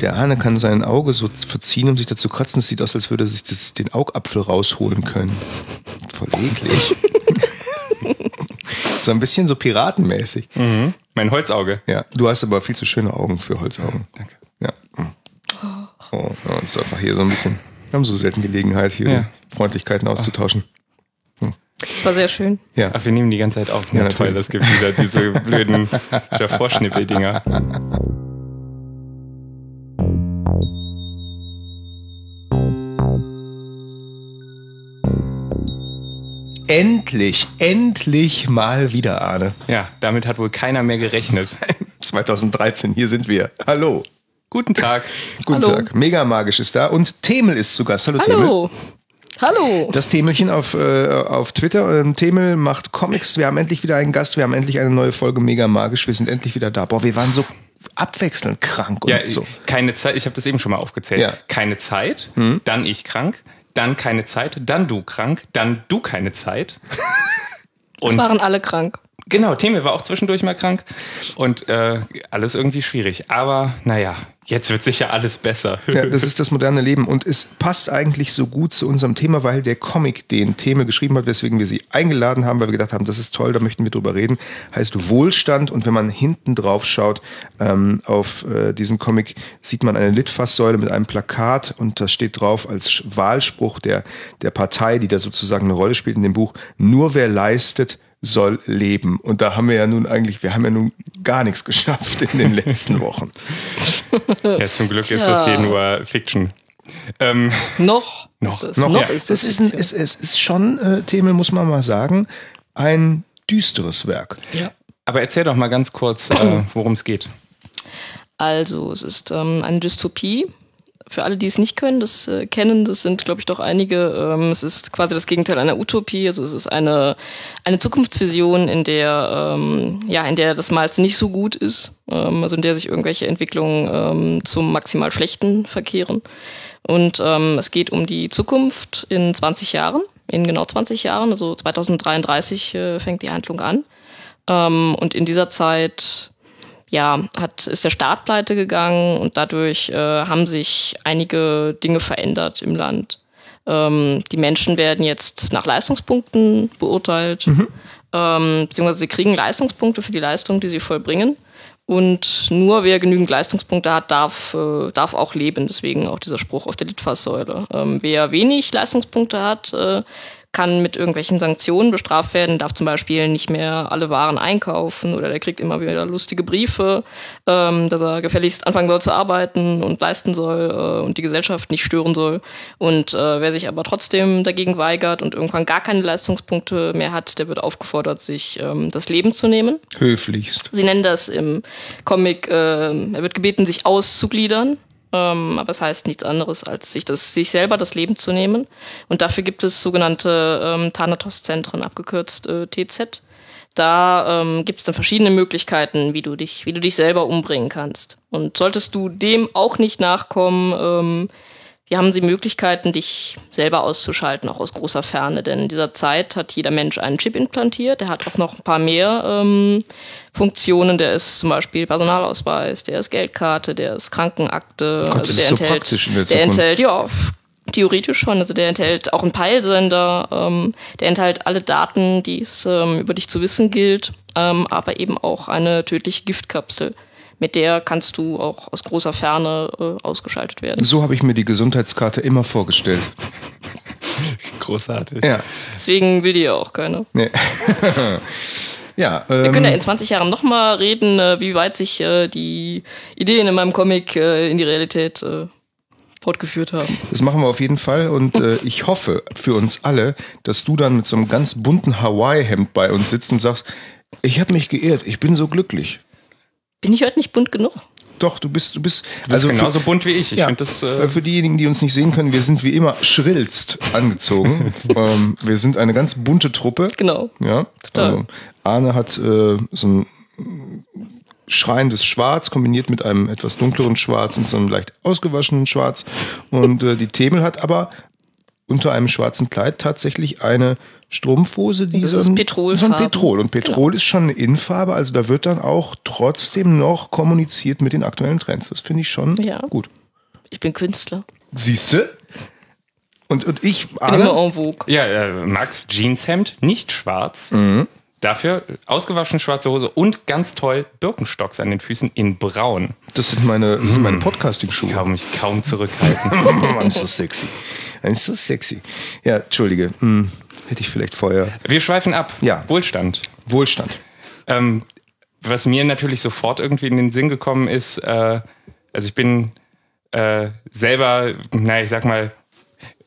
Der Arne kann sein Auge so verziehen, um sich dazu kratzen. Es sieht aus, als würde er sich das, den Augapfel rausholen können. Voll eklig. so ein bisschen so piratenmäßig. Mhm. Mein Holzauge. Ja, du hast aber viel zu schöne Augen für Holzaugen. Danke. Ja. Oh, ist einfach hier so ein bisschen. Wir haben so selten Gelegenheit, hier Ja. Freundlichkeiten auszutauschen. Das war sehr schön. Ja. Ach, wir nehmen die ganze Zeit auf. Ja, Ja, toll, das gibt wieder diese blöden Vorschnippel-Dinger. Endlich, endlich mal wieder, Arne. Ja, damit hat wohl keiner mehr gerechnet. 2013, hier sind wir. Hallo. Guten Tag. Guten Hallo. Tag. Mega magisch ist da und Themel ist zu Gast. Hallo, Themel. Hallo. Hallo. Das Themelchen auf, äh, auf Twitter. Ähm, Themel macht Comics. Wir haben endlich wieder einen Gast. Wir haben endlich eine neue Folge Mega magisch. Wir sind endlich wieder da. Boah, wir waren so abwechselnd krank und Ja, so. keine Zeit, ich habe das eben schon mal aufgezählt. Ja. Keine Zeit, dann ich krank, dann keine Zeit, dann du krank, dann du keine Zeit. Es waren alle krank. Genau, Themel war auch zwischendurch mal krank und äh, alles irgendwie schwierig. Aber naja, jetzt wird sicher alles besser. Ja, das ist das moderne Leben und es passt eigentlich so gut zu unserem Thema, weil der Comic den Thema geschrieben hat, weswegen wir sie eingeladen haben, weil wir gedacht haben, das ist toll, da möchten wir drüber reden. Heißt Wohlstand und wenn man hinten drauf schaut ähm, auf äh, diesen Comic, sieht man eine Litfaßsäule mit einem Plakat und das steht drauf als Wahlspruch der, der Partei, die da sozusagen eine Rolle spielt in dem Buch, nur wer leistet, soll leben. Und da haben wir ja nun eigentlich, wir haben ja nun gar nichts geschafft in den letzten Wochen. ja, zum Glück ist das hier nur Fiction. Ähm, Noch. Noch. Ist das. Noch, Noch ja, ist das das. ist, ein, es, es ist schon, äh, Themel, muss man mal sagen, ein düsteres Werk. ja. aber erzähl doch mal ganz kurz, äh, worum es geht. Also, es ist ähm, eine Dystopie. Für alle, die es nicht können, das äh, kennen, das sind, glaube ich, doch einige. Ähm, es ist quasi das Gegenteil einer Utopie. Also es ist eine, eine Zukunftsvision, in der, ähm, ja, in der das meiste nicht so gut ist. Ähm, also in der sich irgendwelche Entwicklungen ähm, zum maximal Schlechten verkehren. Und ähm, es geht um die Zukunft in 20 Jahren, in genau 20 Jahren. Also 2033 äh, fängt die Handlung an. Ähm, und in dieser Zeit ja, hat, ist der Staat pleite gegangen und dadurch äh, haben sich einige Dinge verändert im Land. Ähm, die Menschen werden jetzt nach Leistungspunkten beurteilt, ähm, beziehungsweise sie kriegen Leistungspunkte für die Leistung, die sie vollbringen. Und nur wer genügend Leistungspunkte hat, darf, äh, darf auch leben. Deswegen auch dieser Spruch auf der Litfaßsäule. Ähm, wer wenig Leistungspunkte hat, äh, kann mit irgendwelchen Sanktionen bestraft werden, darf zum Beispiel nicht mehr alle Waren einkaufen oder der kriegt immer wieder lustige Briefe, ähm, dass er gefälligst anfangen soll zu arbeiten und leisten soll äh, und die Gesellschaft nicht stören soll. Und äh, wer sich aber trotzdem dagegen weigert und irgendwann gar keine Leistungspunkte mehr hat, der wird aufgefordert, sich ähm, das Leben zu nehmen. Höflichst. Sie nennen das im Comic, äh, er wird gebeten, sich auszugliedern. Ähm, aber es heißt nichts anderes, als sich, das, sich selber das Leben zu nehmen. Und dafür gibt es sogenannte ähm, Thanatos-Zentren, abgekürzt äh, TZ. Da ähm, gibt es dann verschiedene Möglichkeiten, wie du, dich, wie du dich selber umbringen kannst. Und solltest du dem auch nicht nachkommen, ähm, wir haben die Möglichkeiten, dich selber auszuschalten, auch aus großer Ferne. Denn in dieser Zeit hat jeder Mensch einen Chip implantiert. Der hat auch noch ein paar mehr ähm, Funktionen. Der ist zum Beispiel Personalausweis, der ist Geldkarte, der ist Krankenakte. Gott, das ist so praktisch in der der enthält, ja, theoretisch schon. Also der enthält auch einen Peilsender. Ähm, der enthält alle Daten, die es ähm, über dich zu wissen gilt. Ähm, aber eben auch eine tödliche Giftkapsel. Mit der kannst du auch aus großer Ferne äh, ausgeschaltet werden. So habe ich mir die Gesundheitskarte immer vorgestellt. Großartig. Ja. Deswegen will die ja auch keiner. Nee. ja, Wir ähm, können ja in 20 Jahren nochmal reden, äh, wie weit sich äh, die Ideen in meinem Comic äh, in die Realität äh, fortgeführt haben. das machen wir auf jeden Fall und äh, ich hoffe für uns alle, dass du dann mit so einem ganz bunten Hawaii-Hemd bei uns sitzt und sagst, ich habe mich geirrt, ich bin so glücklich. Bin ich heute nicht bunt genug? Doch, du bist, du bist, Du bist für- genauso bunt wie ich. Ich Ja, finde das. äh, Äh, für diejenigen, die uns nicht sehen können, wir sind wie immer schrillst angezogen. ähm, wir sind eine ganz bunte Truppe. Genau. Ja. Total. Also Arne hat äh, so ein schreiendes Schwarz kombiniert mit einem etwas dunkleren Schwarz und so einem leicht ausgewaschenen Schwarz. Und äh, die Themel hat aber unter einem schwarzen Kleid tatsächlich eine Strumpfhose, die Das so ist ein, Petrolfarben. so ein Petrol. Und Petrol ist schon eine Innenfarbe, also da wird dann auch trotzdem noch kommuniziert mit den aktuellen Trends. Das finde ich schon Ja. gut. Ich bin Künstler. Siehste? Und, und ich, Bin immer en vogue. Ja, äh, Max Jeanshemd, nicht schwarz. Mhm. Dafür ausgewaschen schwarze Hose und ganz toll Birkenstocks an den Füßen in braun. das sind meine, das sind meine Podcasting-Schuhe. Kann mich kaum zurückhalten. Mann, so sexy. Mann, so sexy. Ja, entschuldige. Hm, hätte ich vielleicht vorher. Wir schweifen ab. Ja. Wohlstand. Wohlstand. Ähm, was mir natürlich sofort irgendwie in den Sinn gekommen ist, äh, also ich bin äh, selber, na, ich sag mal,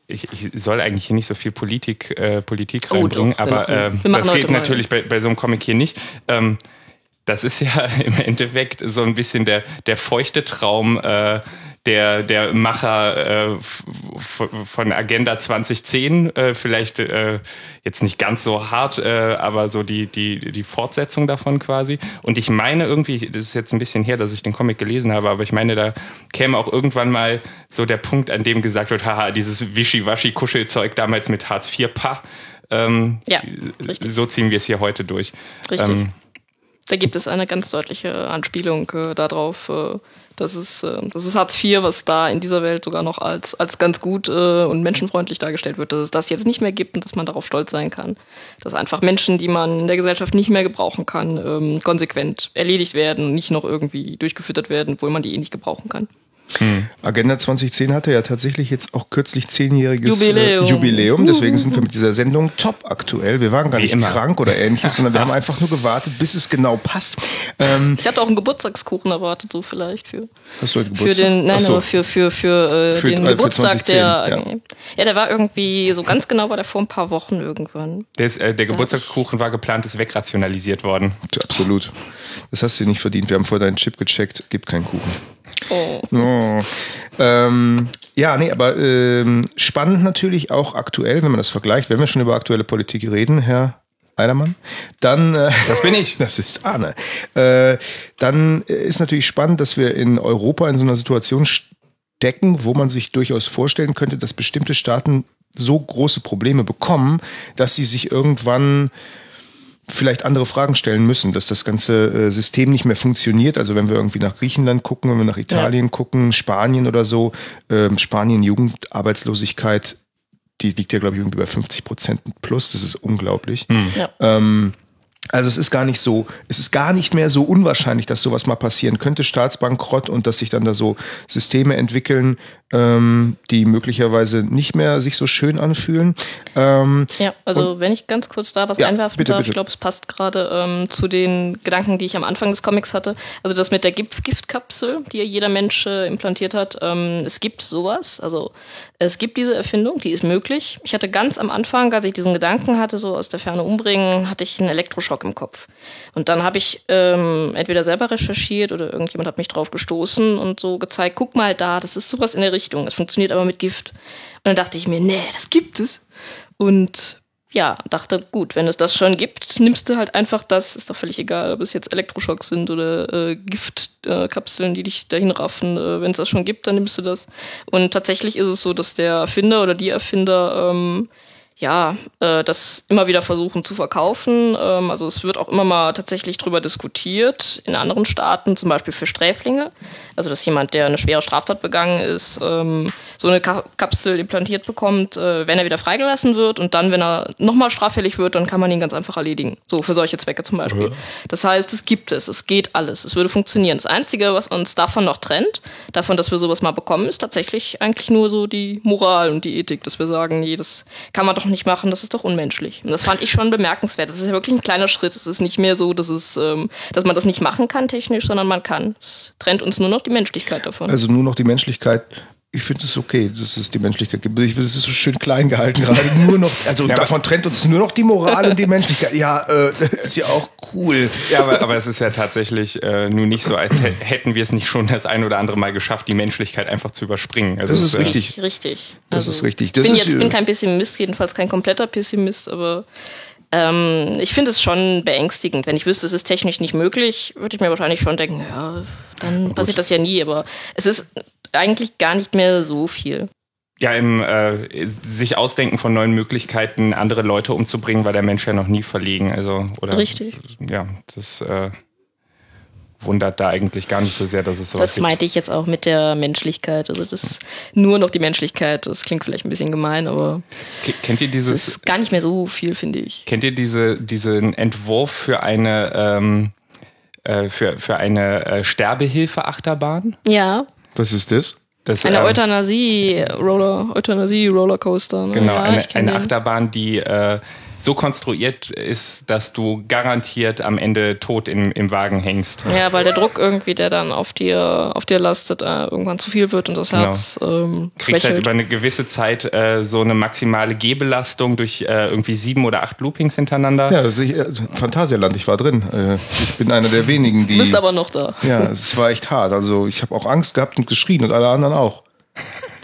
ich, ich soll eigentlich hier nicht so viel Politik, äh, Politik Oh, reinbringen, doch, aber äh, das geht natürlich bei, bei so einem Comic hier nicht. Ähm, das ist ja im Endeffekt so ein bisschen der, der feuchte Traum äh, der, der Macher äh, von Agenda 2010. Äh, vielleicht äh, jetzt nicht ganz so hart, äh, aber so die, die, die Fortsetzung davon quasi. Und ich meine irgendwie, das ist jetzt ein bisschen her, dass ich den Comic gelesen habe, aber ich meine, da käme auch irgendwann mal so der Punkt, an dem gesagt wird, haha, dieses Wischiwaschi-Kuschelzeug damals mit Hartz IV, pa. Ähm, Ja, richtig. so ziehen wir es hier heute durch. Richtig. Ähm, Da gibt es eine ganz deutliche Anspielung äh, darauf, äh, dass es, äh, das ist Hartz IV, was da in dieser Welt sogar noch als, als ganz gut äh, und menschenfreundlich dargestellt wird, dass es das jetzt nicht mehr gibt und dass man darauf stolz sein kann. Dass einfach Menschen, die man in der Gesellschaft nicht mehr gebrauchen kann, ähm, konsequent erledigt werden und nicht noch irgendwie durchgefüttert werden, obwohl man die eh nicht gebrauchen kann. Agenda 2010 hatte ja tatsächlich jetzt auch kürzlich zehnjähriges Jubiläum. Äh, Jubiläum. Deswegen sind wir mit dieser Sendung top aktuell. Wir waren gar Wie nicht immer. krank oder ähnliches, sondern wir haben einfach nur gewartet, bis es genau passt. Ähm, Ich hatte auch einen Geburtstagskuchen erwartet, so vielleicht für. hast du heute Für Geburtstag? den, nein, so. aber für, für, für, äh, Für- den äh, für Geburtstag 2010, der. ja. Ja. der war irgendwie so ganz genau war der vor ein paar Wochen irgendwann. Der, ist, äh, der Geburtstagskuchen war geplant, ist wegrationalisiert worden. Absolut. Das hast du nicht verdient. Wir haben vorher deinen Chip gecheckt. Gibt keinen Kuchen. Oh. Oh. Ähm, ja, nee, aber ähm, spannend natürlich auch aktuell, wenn man das vergleicht, wenn wir schon über aktuelle Politik reden, Herr Eidermann, dann äh, Das bin ich. das ist Arne. Äh, dann ist natürlich spannend, dass wir in Europa in so einer Situation stecken, wo man sich durchaus vorstellen könnte, dass bestimmte Staaten so große Probleme bekommen, dass sie sich irgendwann vielleicht andere Fragen stellen müssen, dass das ganze äh, System nicht mehr funktioniert. Also wenn wir irgendwie nach Griechenland gucken, wenn wir nach Italien gucken, Spanien oder so, ähm, Spanien Jugendarbeitslosigkeit, die liegt ja glaube ich irgendwie bei 50 Prozent plus. Das ist unglaublich. Ja. Ähm, also es ist gar nicht so, es ist gar nicht mehr so unwahrscheinlich, dass sowas mal passieren könnte, Staatsbankrott und dass sich dann da so Systeme entwickeln, ähm, die möglicherweise nicht mehr sich so schön anfühlen. Ähm, Ja, also wenn ich ganz kurz da was Ja, einwerfen bitte, darf, bitte. ich glaube, es passt gerade ähm, zu den Gedanken, die ich am Anfang des Comics hatte. Also das mit der Gift Giftkapsel, die ja jeder Mensch äh, implantiert hat. Ähm, es gibt sowas, also es gibt diese Erfindung, die ist möglich. Ich hatte ganz am Anfang, als ich diesen Gedanken hatte, so aus der Ferne umbringen, hatte ich einen Elektroschock im Kopf. Und dann habe ich ähm, entweder selber recherchiert oder irgendjemand hat mich drauf gestoßen und so gezeigt, guck mal da, das ist sowas in der Richtung. Es funktioniert aber mit Gift. Und dann dachte ich mir, nee, das gibt es. Und ja, dachte, gut, wenn es das schon gibt, nimmst du halt einfach das. Ist doch völlig egal, ob es jetzt Elektroschocks sind oder äh, Giftkapseln, äh, die dich dahin raffen. Äh, wenn es das schon gibt, dann nimmst du das. Und tatsächlich ist es so, dass der Erfinder oder die Erfinder ähm, ja, äh, das immer wieder versuchen zu verkaufen. Ähm, also es wird auch immer mal tatsächlich drüber diskutiert in anderen Staaten, zum Beispiel für Sträflinge. Also dass jemand, der eine schwere Straftat begangen ist, ähm, so eine Ka Kapsel implantiert bekommt, äh, wenn er wieder freigelassen wird und dann, wenn er nochmal straffällig wird, dann kann man ihn ganz einfach erledigen. So für solche Zwecke zum Beispiel. Das heißt, es gibt es, es geht alles, es würde funktionieren. Das Einzige, was uns davon noch trennt, davon, dass wir sowas mal bekommen, ist tatsächlich eigentlich nur so die Moral und die Ethik, dass wir sagen, nee, das kann man doch nicht machen, das ist doch unmenschlich. Und das fand ich schon bemerkenswert. Das ist ja wirklich ein kleiner Schritt. Es ist nicht mehr so, dass, es, ähm, dass man das nicht machen kann technisch, sondern man kann. Es trennt uns nur noch die Menschlichkeit davon. Also nur noch die Menschlichkeit. Ich finde es okay, dass es die Menschlichkeit gibt. Ich finde, es ist so schön klein gehalten gerade. Nur noch, also Ja, davon trennt uns nur noch die Moral und die Menschlichkeit. Ja, äh, das ist ja auch cool. Ja, aber, aber es ist ja tatsächlich äh, nun nicht so, als hä- hätten wir es nicht schon das ein oder andere Mal geschafft, die Menschlichkeit einfach zu überspringen. Also Das ist äh, richtig. Richtig. Das ist richtig. Das ich bin ist, jetzt bin kein Pessimist, jedenfalls kein kompletter Pessimist, aber ähm, ich finde es schon beängstigend. Wenn ich wüsste, es ist technisch nicht möglich, würde ich mir wahrscheinlich schon denken, ja, dann passiert das ja nie. Aber es ist eigentlich gar nicht mehr so viel. ja, im äh, sich ausdenken von neuen Möglichkeiten, andere Leute umzubringen, war der Mensch ja noch nie verlegen. Also, oder, Richtig. Ja, das äh, wundert da eigentlich gar nicht so sehr, dass es so Das meinte ich jetzt auch mit der Menschlichkeit. Also das nur noch die Menschlichkeit, das klingt vielleicht ein bisschen gemein, aber kennt ihr es dieses ist gar nicht mehr so viel, finde ich. kennt ihr diese diesen Entwurf für eine ähm, äh, für, für eine äh, Sterbehilfe-Achterbahn? Ja, Was ist das? Das, eine ähm, Euthanasie-Roller, Euthanasie-Rollercoaster. Ne? Genau, ja, eine, eine. Achterbahn, die äh, so konstruiert ist, dass du garantiert am Ende tot im, im Wagen hängst. Ja, weil der Druck irgendwie, der dann auf dir, auf dir lastet, äh, irgendwann zu viel wird und das Genau. Herz ähm, Kriegst halt über eine gewisse Zeit äh, so eine maximale Gehbelastung durch äh, irgendwie sieben oder acht Loopings hintereinander. Ja, das ist, äh, Phantasialand, ich war drin. Äh, Ich bin einer der wenigen, die. Du bist aber noch da. Ja, es war echt hart. Also ich habe auch Angst gehabt und geschrien und alle anderen auch.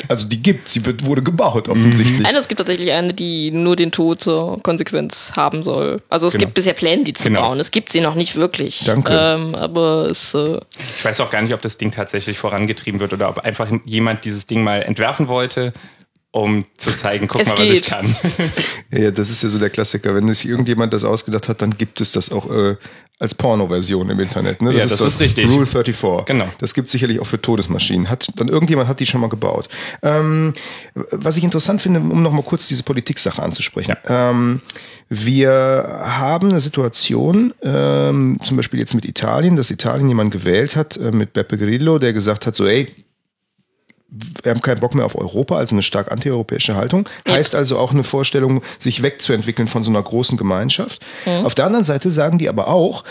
Also die gibt, sie wird, wurde gebaut offensichtlich. Nein, es gibt tatsächlich eine, die nur den Tod zur Konsequenz haben soll. Also es Genau. gibt bisher Pläne, die zu Genau. bauen. Es gibt sie noch nicht wirklich. Danke. Ähm, aber es, äh, Ich weiß auch gar nicht, ob das Ding tatsächlich vorangetrieben wird oder ob einfach jemand dieses Ding mal entwerfen wollte, um zu zeigen, guck Es mal, was ich geht. kann. Ja, das ist ja so der Klassiker. Wenn sich irgendjemand das ausgedacht hat, dann gibt es das auch äh, als Porno-Version im Internet. Ne? Ja, das doch ist richtig. Rule 34. Genau. Das gibt sicherlich auch für Todesmaschinen. Hat, dann irgendjemand hat die schon mal gebaut. Ähm, was ich interessant finde, um noch mal kurz diese Politik-Sache anzusprechen. Ähm, wir haben eine Situation, ähm, zum Beispiel jetzt mit Italien, dass Italien jemand gewählt hat, äh, mit Beppe Grillo, der gesagt hat, so, ey, wir haben keinen Bock mehr auf Europa, also eine stark antieuropäische Haltung. Heißt also auch eine Vorstellung, sich wegzuentwickeln von so einer großen Gemeinschaft. Auf der anderen Seite sagen die aber auch,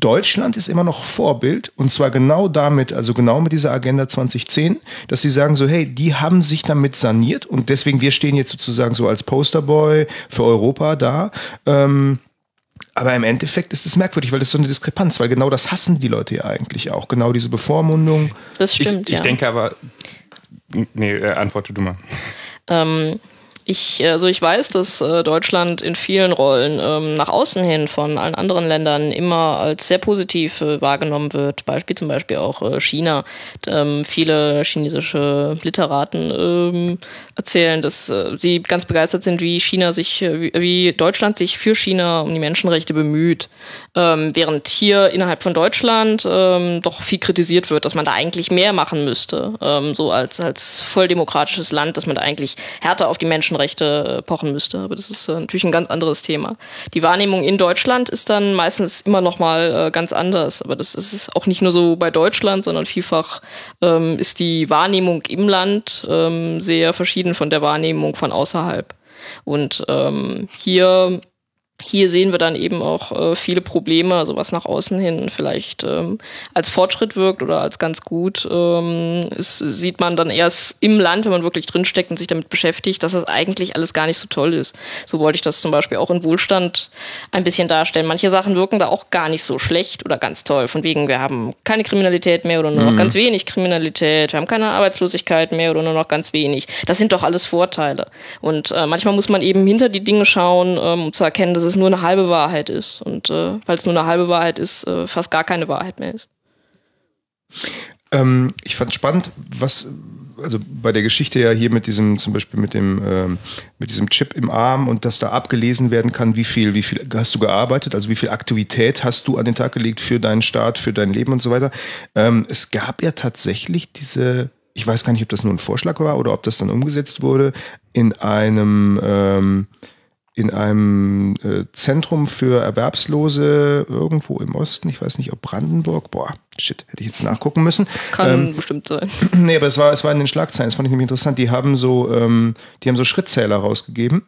Deutschland ist immer noch Vorbild und zwar genau damit, also genau mit dieser Agenda 2010, dass sie sagen so, hey, die haben sich damit saniert und deswegen wir stehen jetzt sozusagen so als Posterboy für Europa da. Ähm, aber im Endeffekt ist es merkwürdig, weil das ist so eine Diskrepanz, weil genau das hassen die Leute ja eigentlich auch, genau diese Bevormundung. das Ich, stimmt, ich ja. denke aber. Nee, äh, antworte du mal. Ähm, ich, also ich weiß, dass äh, Deutschland in vielen Rollen ähm, nach außen hin von allen anderen Ländern immer als sehr positiv äh, wahrgenommen wird. Beispiel zum Beispiel auch äh, China. Ähm, viele chinesische Literaten ähm, erzählen, dass äh, sie ganz begeistert sind, wie China sich, äh, wie, wie Deutschland sich für China um die Menschenrechte bemüht. Ähm, während hier innerhalb von Deutschland ähm, doch viel kritisiert wird, dass man da eigentlich mehr machen müsste. Ähm, so als, als volldemokratisches Land, dass man da eigentlich härter auf die Menschenrechte pochen müsste. Aber das ist äh, natürlich ein ganz anderes Thema. Die Wahrnehmung in Deutschland ist dann meistens immer noch mal äh, ganz anders. Aber das ist auch nicht nur so bei Deutschland, sondern vielfach ähm, ist die Wahrnehmung im Land ähm, sehr verschieden von der Wahrnehmung von außerhalb. Und ähm, hier hier sehen wir dann eben auch äh, viele Probleme, also was nach außen hin vielleicht ähm, als Fortschritt wirkt oder als ganz gut, ähm, ist, sieht man dann erst im Land, wenn man wirklich drinsteckt und sich damit beschäftigt, dass das eigentlich alles gar nicht so toll ist. So wollte ich das zum Beispiel auch in Wohlstand ein bisschen darstellen. Manche Sachen wirken da auch gar nicht so schlecht oder ganz toll. Von wegen, wir haben keine Kriminalität mehr oder nur noch ganz wenig Kriminalität, wir haben keine Arbeitslosigkeit mehr oder nur noch ganz wenig. Das sind doch alles Vorteile. Und äh, manchmal muss man eben hinter die Dinge schauen, ähm, um zu erkennen, dass es nur eine halbe Wahrheit ist. Und äh, weil es nur eine halbe Wahrheit ist, äh, fast gar keine Wahrheit mehr ist. Ähm, ich fand spannend, was also bei der Geschichte ja hier mit diesem zum Beispiel mit dem ähm, mit diesem Chip im Arm und dass da abgelesen werden kann, wie viel wie viel hast du gearbeitet, also wie viel Aktivität hast du an den Tag gelegt für deinen Staat, für dein Leben und so weiter. Ähm, es gab ja tatsächlich diese ich weiß gar nicht, ob das nur ein Vorschlag war oder ob das dann umgesetzt wurde in einem ähm, in einem äh, Zentrum für Erwerbslose irgendwo im Osten, ich weiß nicht, ob Brandenburg, boah, shit, hätte ich jetzt nachgucken müssen. Kann bestimmt sein. Nee, aber es war, es war in den Schlagzeilen, das fand ich nämlich interessant. Die haben so, ähm, die haben so Schrittzähler rausgegeben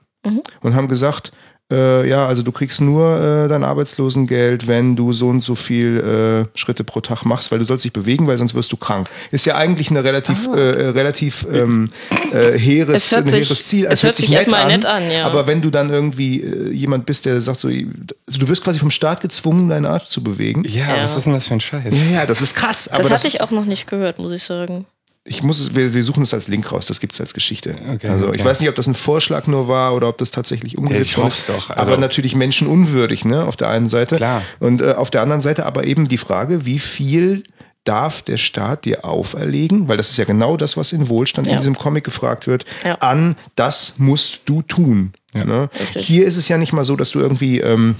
und haben gesagt, äh, ja, also du kriegst nur äh, dein Arbeitslosengeld, wenn du so und so viel äh, Schritte pro Tag machst, weil du sollst dich bewegen, weil sonst wirst du krank. Ist ja eigentlich eine relativ, äh, äh, relativ ähm, äh, hehres, Es hört ein sich- hehres Ziel. es hört sich erstmal nett an, ja. Aber wenn du dann irgendwie äh, jemand bist, der sagt so, also du wirst quasi vom Staat gezwungen, deinen Arsch zu bewegen. Ja, Ja. was ist denn das für ein Scheiß? Ja, ja, das ist krass. Aber Das das, hatte ich auch noch nicht gehört, muss ich sagen. Ich muss es, wir, wir suchen es als Link raus, das gibt es als Geschichte. Okay, also okay. ich weiß nicht, ob das ein Vorschlag nur war oder ob das tatsächlich umgesetzt ist. doch, aber also- natürlich menschenunwürdig, ne, auf der einen Seite. Klar. Und äh, auf der anderen Seite aber eben die Frage, wie viel darf der Staat dir auferlegen, weil das ist ja genau das, was in Wohlstand in Ja. diesem Comic gefragt wird, Ja. an das musst du tun. Ne? Richtig. Hier ist es ja nicht mal so, dass du irgendwie ähm,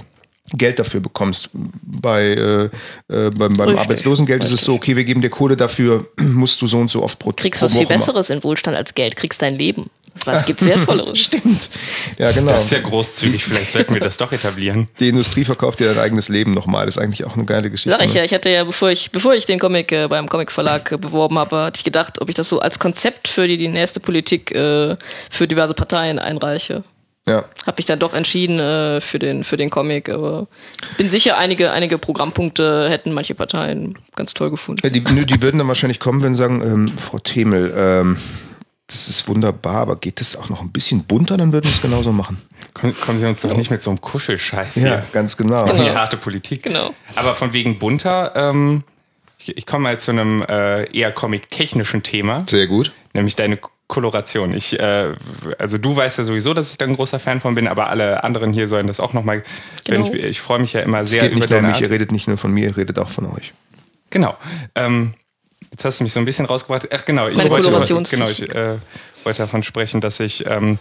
Geld dafür bekommst. Bei, äh, äh, beim, beim Richtig. Arbeitslosengeld ist es so, okay, wir geben dir Kohle dafür, musst du so und so oft pro Kriegst pro was viel Woche machen. Besseres in Wohlstand als Geld, kriegst dein Leben. Was gibt's Wertvolleres? Stimmt. Ja, genau. Das ist ja großzügig, vielleicht sollten wir das doch etablieren. Die Industrie verkauft dir dein eigenes Leben nochmal. Das ist eigentlich auch eine geile Geschichte. Sag ich ne? ja, ich hatte ja, bevor ich, bevor ich den Comic äh, beim Comicverlag äh, beworben habe, hatte ich gedacht, ob ich das so als Konzept für die, die nächste Politik äh, für diverse Parteien einreiche. Ja. Habe mich dann doch entschieden äh, für, den, für den Comic, aber bin sicher, einige, einige Programmpunkte hätten manche Parteien ganz toll gefunden. Ja, die, nö, die würden dann wahrscheinlich kommen, wenn sie sagen, ähm, Frau Themel, ähm, das ist wunderbar, aber geht das auch noch ein bisschen bunter, dann würden wir es genauso machen. Kommen, kommen Sie uns doch nicht mit so einem Kuschelscheiß hier. ganz genau. Genau. Die harte Politik. Genau. Aber von wegen bunter, ähm, ich, ich komme mal zu einem äh, eher comic-technischen Thema, Sehr gut. nämlich deine Koloration. Ich, äh, also du weißt ja sowieso, dass ich da ein großer Fan von bin, aber alle anderen hier sollen das auch nochmal. Genau. Ich, ich freue mich ja immer Es sehr geht über nicht nur deine mich, ihr redet nicht nur von mir, ihr redet auch von euch. Genau. Ähm, jetzt hast du mich so ein bisschen rausgebracht. Ach genau, ich Meine wollte, genau, ich äh, wollte davon sprechen, dass ich ähm,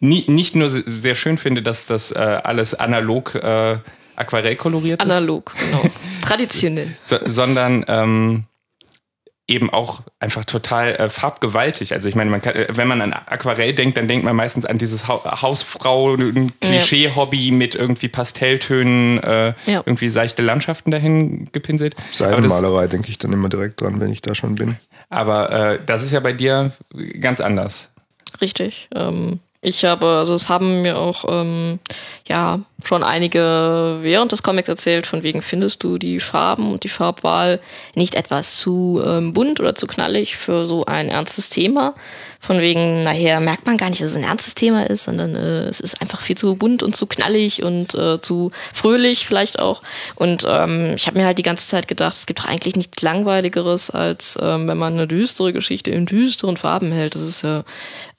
nie, nicht nur se- sehr schön finde, dass das äh, alles analog äh, aquarell koloriert ist. Analog, genau. Traditionell. so, sondern ähm, eben auch einfach total äh, farbgewaltig. Also ich meine, man kann, äh, wenn man an Aquarell denkt, dann denkt man meistens an dieses ha Hausfrau, ein Klischee-Hobby mit irgendwie Pastelltönen, äh, Ja. irgendwie seichte Landschaften dahin gepinselt. Seidenmalerei denke ich dann immer direkt dran, wenn ich da schon bin. aber äh, das ist ja bei dir ganz anders. Richtig. Ähm, ich habe, also es haben mir auch ähm, ja schon einige während des Comics erzählt, von wegen findest du die Farben und die Farbwahl nicht etwas zu ähm, bunt oder zu knallig für so ein ernstes Thema. Von wegen, nachher merkt man gar nicht, dass es ein ernstes Thema ist, sondern äh, es ist einfach viel zu bunt und zu knallig und äh, zu fröhlich vielleicht auch. Und ähm, ich habe mir halt die ganze Zeit gedacht, es gibt doch eigentlich nichts Langweiligeres, als ähm, wenn man eine düstere Geschichte in düsteren Farben hält. Das ist ja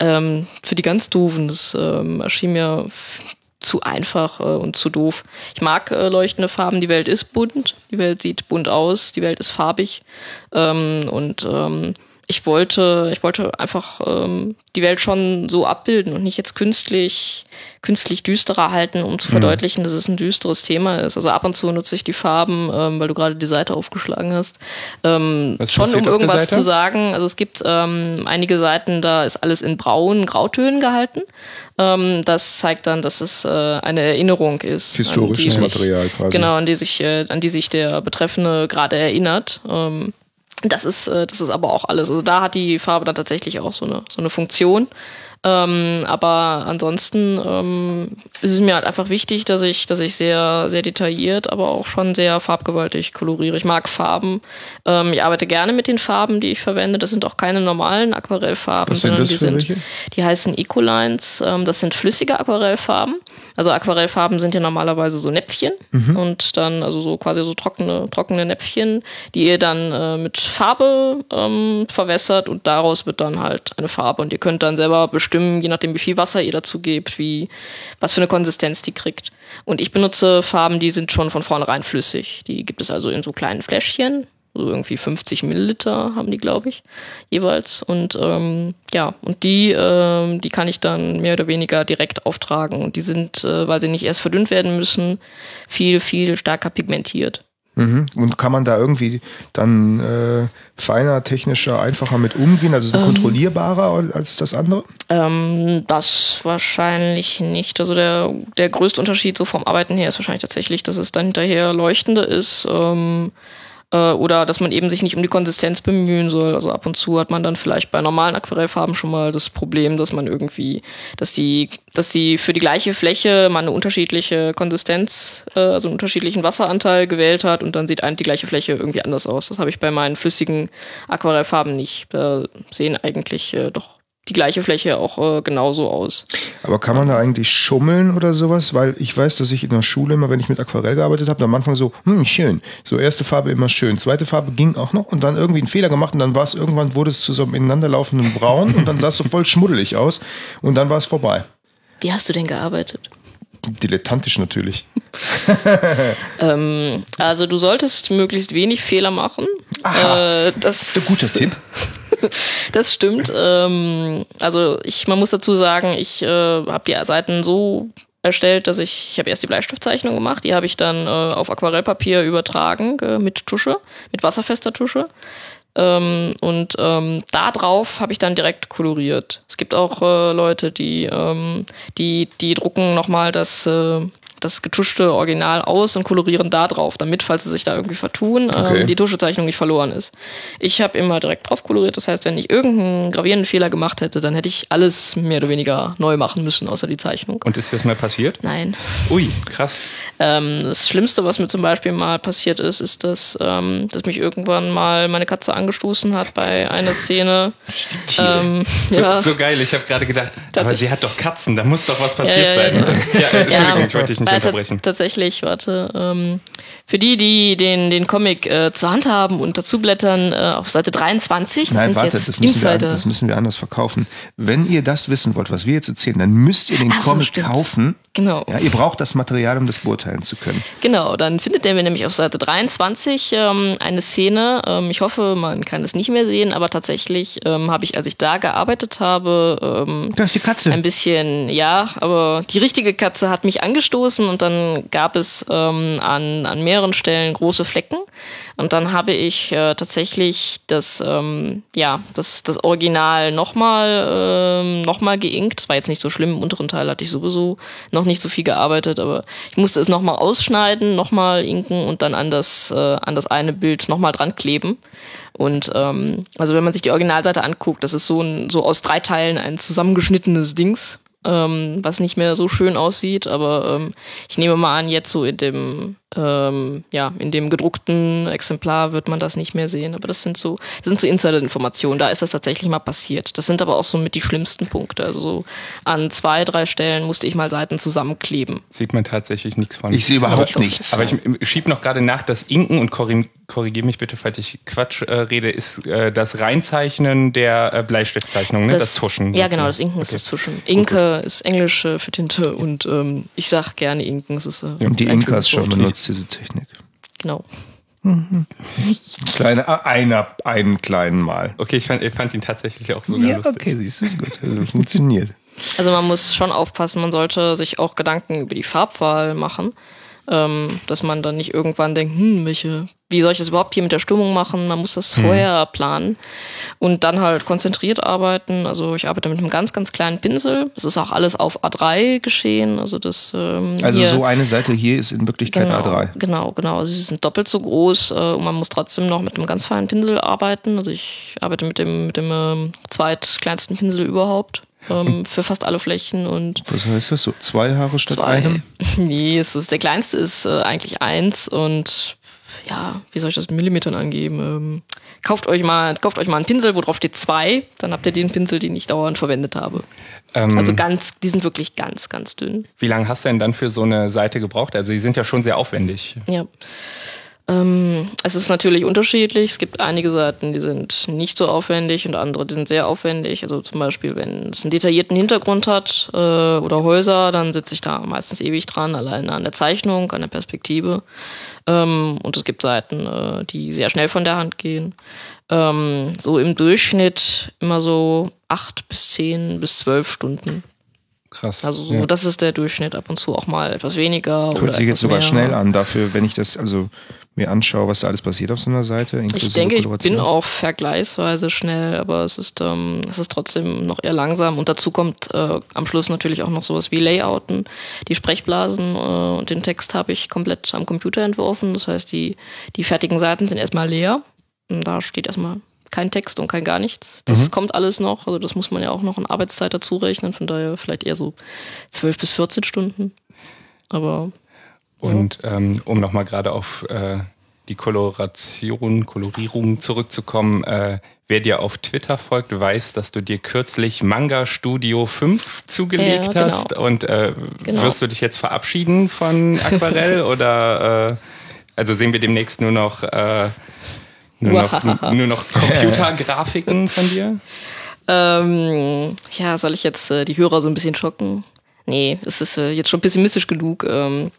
ähm, für die ganz Doofen, das ähm, erschien mir zu einfach äh, und zu doof. Ich mag äh, leuchtende Farben, die Welt ist bunt, die Welt sieht bunt aus, die Welt ist farbig ähm, und ähm, ich wollte, ich wollte einfach ähm, die Welt schon so abbilden und nicht jetzt künstlich, künstlich düsterer halten, um zu verdeutlichen, dass es ein düsteres Thema ist. Also ab und zu nutze ich die Farben, ähm, weil du gerade die Seite aufgeschlagen hast, ähm, Was schon um irgendwas zu sagen. Also es gibt ähm, einige Seiten, da ist alles in braunen Grautönen gehalten. Ähm, das zeigt dann, dass es äh, eine Erinnerung ist. Historisches Material quasi. Genau, an die sich, äh, an die sich der Betreffende gerade erinnert. Ähm, das ist, äh, das ist aber auch alles. Also da hat die Farbe dann tatsächlich auch so eine, so eine Funktion. Ähm, aber ansonsten ähm, ist es mir halt einfach wichtig, dass ich, dass ich sehr, sehr detailliert, aber auch schon sehr farbgewaltig koloriere. Ich mag Farben. Ähm, ich arbeite gerne mit den Farben, die ich verwende. Das sind auch keine normalen Aquarellfarben, Was sind sondern das die für sind, welche? die heißen Ecolines. Ähm, das sind flüssige Aquarellfarben. Also Aquarellfarben sind ja normalerweise so Näpfchen und dann also so quasi so trockene, trockene Näpfchen, die ihr dann äh, mit Farbe ähm, verwässert und daraus wird dann halt eine Farbe. Und ihr könnt dann selber bestimmen, je nachdem wie viel Wasser ihr dazu gebt, wie, was für eine Konsistenz die kriegt. Und ich benutze Farben, die sind schon von vornherein flüssig. Die gibt es also in so kleinen Fläschchen. So irgendwie 50 Milliliter haben die, glaube ich, jeweils. Und ähm, ja, und die, ähm, die kann ich dann mehr oder weniger direkt auftragen. Und die sind, äh, weil sie nicht erst verdünnt werden müssen, viel, viel stärker pigmentiert. Mhm. Und kann man da irgendwie dann äh, feiner, technischer, einfacher mit umgehen? Also ist Ähm. kontrollierbarer als das andere? Ähm, das wahrscheinlich nicht. Also der, der größte Unterschied so vom Arbeiten her ist wahrscheinlich tatsächlich, dass es dann hinterher leuchtender ist. Ähm, äh, oder dass man eben sich nicht um die Konsistenz bemühen soll. Also ab und zu hat man dann vielleicht bei normalen Aquarellfarben schon mal das Problem, dass man irgendwie, dass die, dass die für die gleiche Fläche man eine unterschiedliche Konsistenz, äh, also einen unterschiedlichen Wasseranteil gewählt hat und dann sieht die gleiche Fläche irgendwie anders aus. Das habe ich bei meinen flüssigen Aquarellfarben nicht. Da sehen eigentlich äh, doch die gleiche Fläche auch äh, genauso aus. Aber kann man da eigentlich schummeln oder sowas? Weil ich weiß, dass ich in der Schule immer, wenn ich mit Aquarell gearbeitet habe, am Anfang so, hm, schön. So erste Farbe immer schön. Zweite Farbe ging auch noch und dann irgendwie einen Fehler gemacht und dann war es irgendwann, wurde es zu so einem ineinanderlaufenden Braun und dann sah es so voll schmuddelig aus und dann war es vorbei. Wie hast du denn gearbeitet? Dilettantisch natürlich. ähm, also du solltest möglichst wenig Fehler machen. Aha. Äh, das ein guter Tipp. das stimmt. Ähm, also ich, man muss dazu sagen, ich äh, habe die Seiten so erstellt, dass ich, ich habe erst die Bleistiftzeichnung gemacht, die habe ich dann äh, auf Aquarellpapier übertragen äh, mit Tusche, mit wasserfester Tusche. Ähm, und ähm, da drauf habe ich dann direkt koloriert. Es gibt auch äh, Leute, die, ähm, die, die drucken nochmal das, äh, das getuschte Original aus und kolorieren da drauf, damit, falls sie sich da irgendwie vertun, ähm, okay. ähm, die Tuschezeichnung nicht verloren ist. Ich habe immer direkt drauf koloriert, das heißt, wenn ich irgendeinen gravierenden Fehler gemacht hätte, dann hätte ich alles mehr oder weniger neu machen müssen, außer die Zeichnung. Und ist das mal passiert? Nein. Ui, krass. Ähm, das Schlimmste, was mir zum Beispiel mal passiert ist, ist, dass, ähm, dass mich irgendwann mal meine Katze angestoßen hat bei einer Szene. Ähm, ja. so, so, geil, ich habe gerade gedacht, aber sie hat doch Katzen, da muss doch was passiert ja, ja, sein. Ja, ja Entschuldigung, ich wollte dich nicht unterbrechen. Tatsächlich, warte. Ähm, für die, die den, den Comic äh, zur Hand haben und dazu blättern, äh, auf Seite 23, das Nein, sind warte, jetzt das müssen, wir, das müssen wir anders verkaufen. Wenn ihr das wissen wollt, was wir jetzt erzählen, dann müsst ihr den Ach, Comic so, kaufen. Genau. Ja, ihr braucht das Material, um das beurteilen zu können. Genau, dann findet ihr nämlich auf Seite 23 ähm, eine Szene. Ähm, ich hoffe, man kann es nicht mehr sehen, aber tatsächlich ähm, habe ich, als ich da gearbeitet habe, ähm, das ist die Katze. ein bisschen, ja, aber die richtige Katze hat mich angestoßen und dann gab es ähm, an, an mehreren Stellen große Flecken. Und dann habe ich äh, tatsächlich das, ähm, ja, das, das Original nochmal ähm, noch geinkt. Das war jetzt nicht so schlimm. Im unteren Teil hatte ich sowieso noch nicht so viel gearbeitet, aber ich musste es nochmal ausschneiden, nochmal inken und dann an das, äh, an das eine Bild nochmal dran kleben. Und ähm, also wenn man sich die Originalseite anguckt, das ist so, ein, so aus drei Teilen ein zusammengeschnittenes Dings ähm, was nicht mehr so schön aussieht, aber ähm, ich nehme mal an, jetzt so in dem, ähm, ja, in dem gedruckten Exemplar wird man das nicht mehr sehen. Aber das sind so, das sind so Insider-Informationen, da ist das tatsächlich mal passiert. Das sind aber auch so mit die schlimmsten Punkte. Also so an zwei, drei Stellen musste ich mal Seiten zusammenkleben. Sieht man tatsächlich nichts von. Ich sehe überhaupt nichts. Aber ich schiebe noch gerade nach, das Inken und korrigiere mich bitte, falls ich Quatsch äh, rede, ist äh, das Reinzeichnen der äh, Bleistiftzeichnung, ne? das, das Tuschen. Ja, genau, das Inken okay. ist das Tuschen. Inke ist Englisch für Tinte und ähm, ich sag gerne Inken. Es ist, äh, und die Inkas schon benutzt diese Technik. Genau. Mhm. Kleine, äh, einer, einen kleinen Mal. Okay, ich fand, ich fand ihn tatsächlich auch sogar ja, lustig. okay, siehst du, gut. Also, funktioniert. Also man muss schon aufpassen, man sollte sich auch Gedanken über die Farbwahl machen ähm, dass man dann nicht irgendwann denkt, hm, welche, wie soll ich das überhaupt hier mit der Stimmung machen? Man muss das hm. vorher planen und dann halt konzentriert arbeiten. Also ich arbeite mit einem ganz, ganz kleinen Pinsel. Es ist auch alles auf A3 geschehen. Also das. Ähm, also so eine Seite hier ist in Wirklichkeit genau, A3. Genau, genau. Also sie sind doppelt so groß äh, und man muss trotzdem noch mit einem ganz feinen Pinsel arbeiten. Also ich arbeite mit dem, mit dem ähm, zweitkleinsten Pinsel überhaupt ähm, für fast alle Flächen. Und Was heißt das? So zwei Haare statt zwei. einem? nee, es ist, der kleinste ist äh, eigentlich eins und ja, wie soll ich das in Millimetern angeben? Ähm, kauft euch mal, kauft euch mal einen Pinsel, wo drauf steht zwei, dann habt ihr den Pinsel, den ich dauernd verwendet habe. Ähm, also ganz, die sind wirklich ganz, ganz dünn. Wie lange hast du denn dann für so eine Seite gebraucht? Also die sind ja schon sehr aufwendig. Ja. Ähm, es ist natürlich unterschiedlich. Es gibt einige Seiten, die sind nicht so aufwendig und andere, die sind sehr aufwendig. Also zum Beispiel, wenn es einen detaillierten Hintergrund hat äh, oder Häuser, dann sitze ich da meistens ewig dran, alleine an der Zeichnung, an der Perspektive. Ähm, und es gibt Seiten, äh, die sehr schnell von der Hand gehen. Ähm, so im Durchschnitt immer so acht bis zehn bis zwölf Stunden. Krass. Also so, ja. das ist der Durchschnitt, ab und zu auch mal etwas weniger. Tut sich jetzt sogar schnell an dafür, wenn ich das, also mir anschaue, was da alles passiert auf so einer Seite. Ich denke, ich bin auch vergleichsweise schnell, aber es ist, ähm, es ist trotzdem noch eher langsam. Und dazu kommt äh, am Schluss natürlich auch noch sowas wie Layouten. Die Sprechblasen äh, und den Text habe ich komplett am Computer entworfen. Das heißt, die, die fertigen Seiten sind erstmal leer. Und da steht erstmal kein Text und kein gar nichts. Das mhm. kommt alles noch. Also das muss man ja auch noch in Arbeitszeit dazu rechnen. Von daher vielleicht eher so 12 bis 14 Stunden. Aber und ähm, um nochmal gerade auf äh, die Koloration, Kolorierung zurückzukommen, äh, wer dir auf Twitter folgt, weiß, dass du dir kürzlich Manga Studio 5 zugelegt ja, genau. hast. Und äh, genau. wirst du dich jetzt verabschieden von Aquarell oder äh, also sehen wir demnächst nur noch, äh, nur, noch nur noch Computergrafiken von dir? Ähm, ja, soll ich jetzt äh, die Hörer so ein bisschen schocken? Nee, das ist äh, jetzt schon pessimistisch genug. Ähm,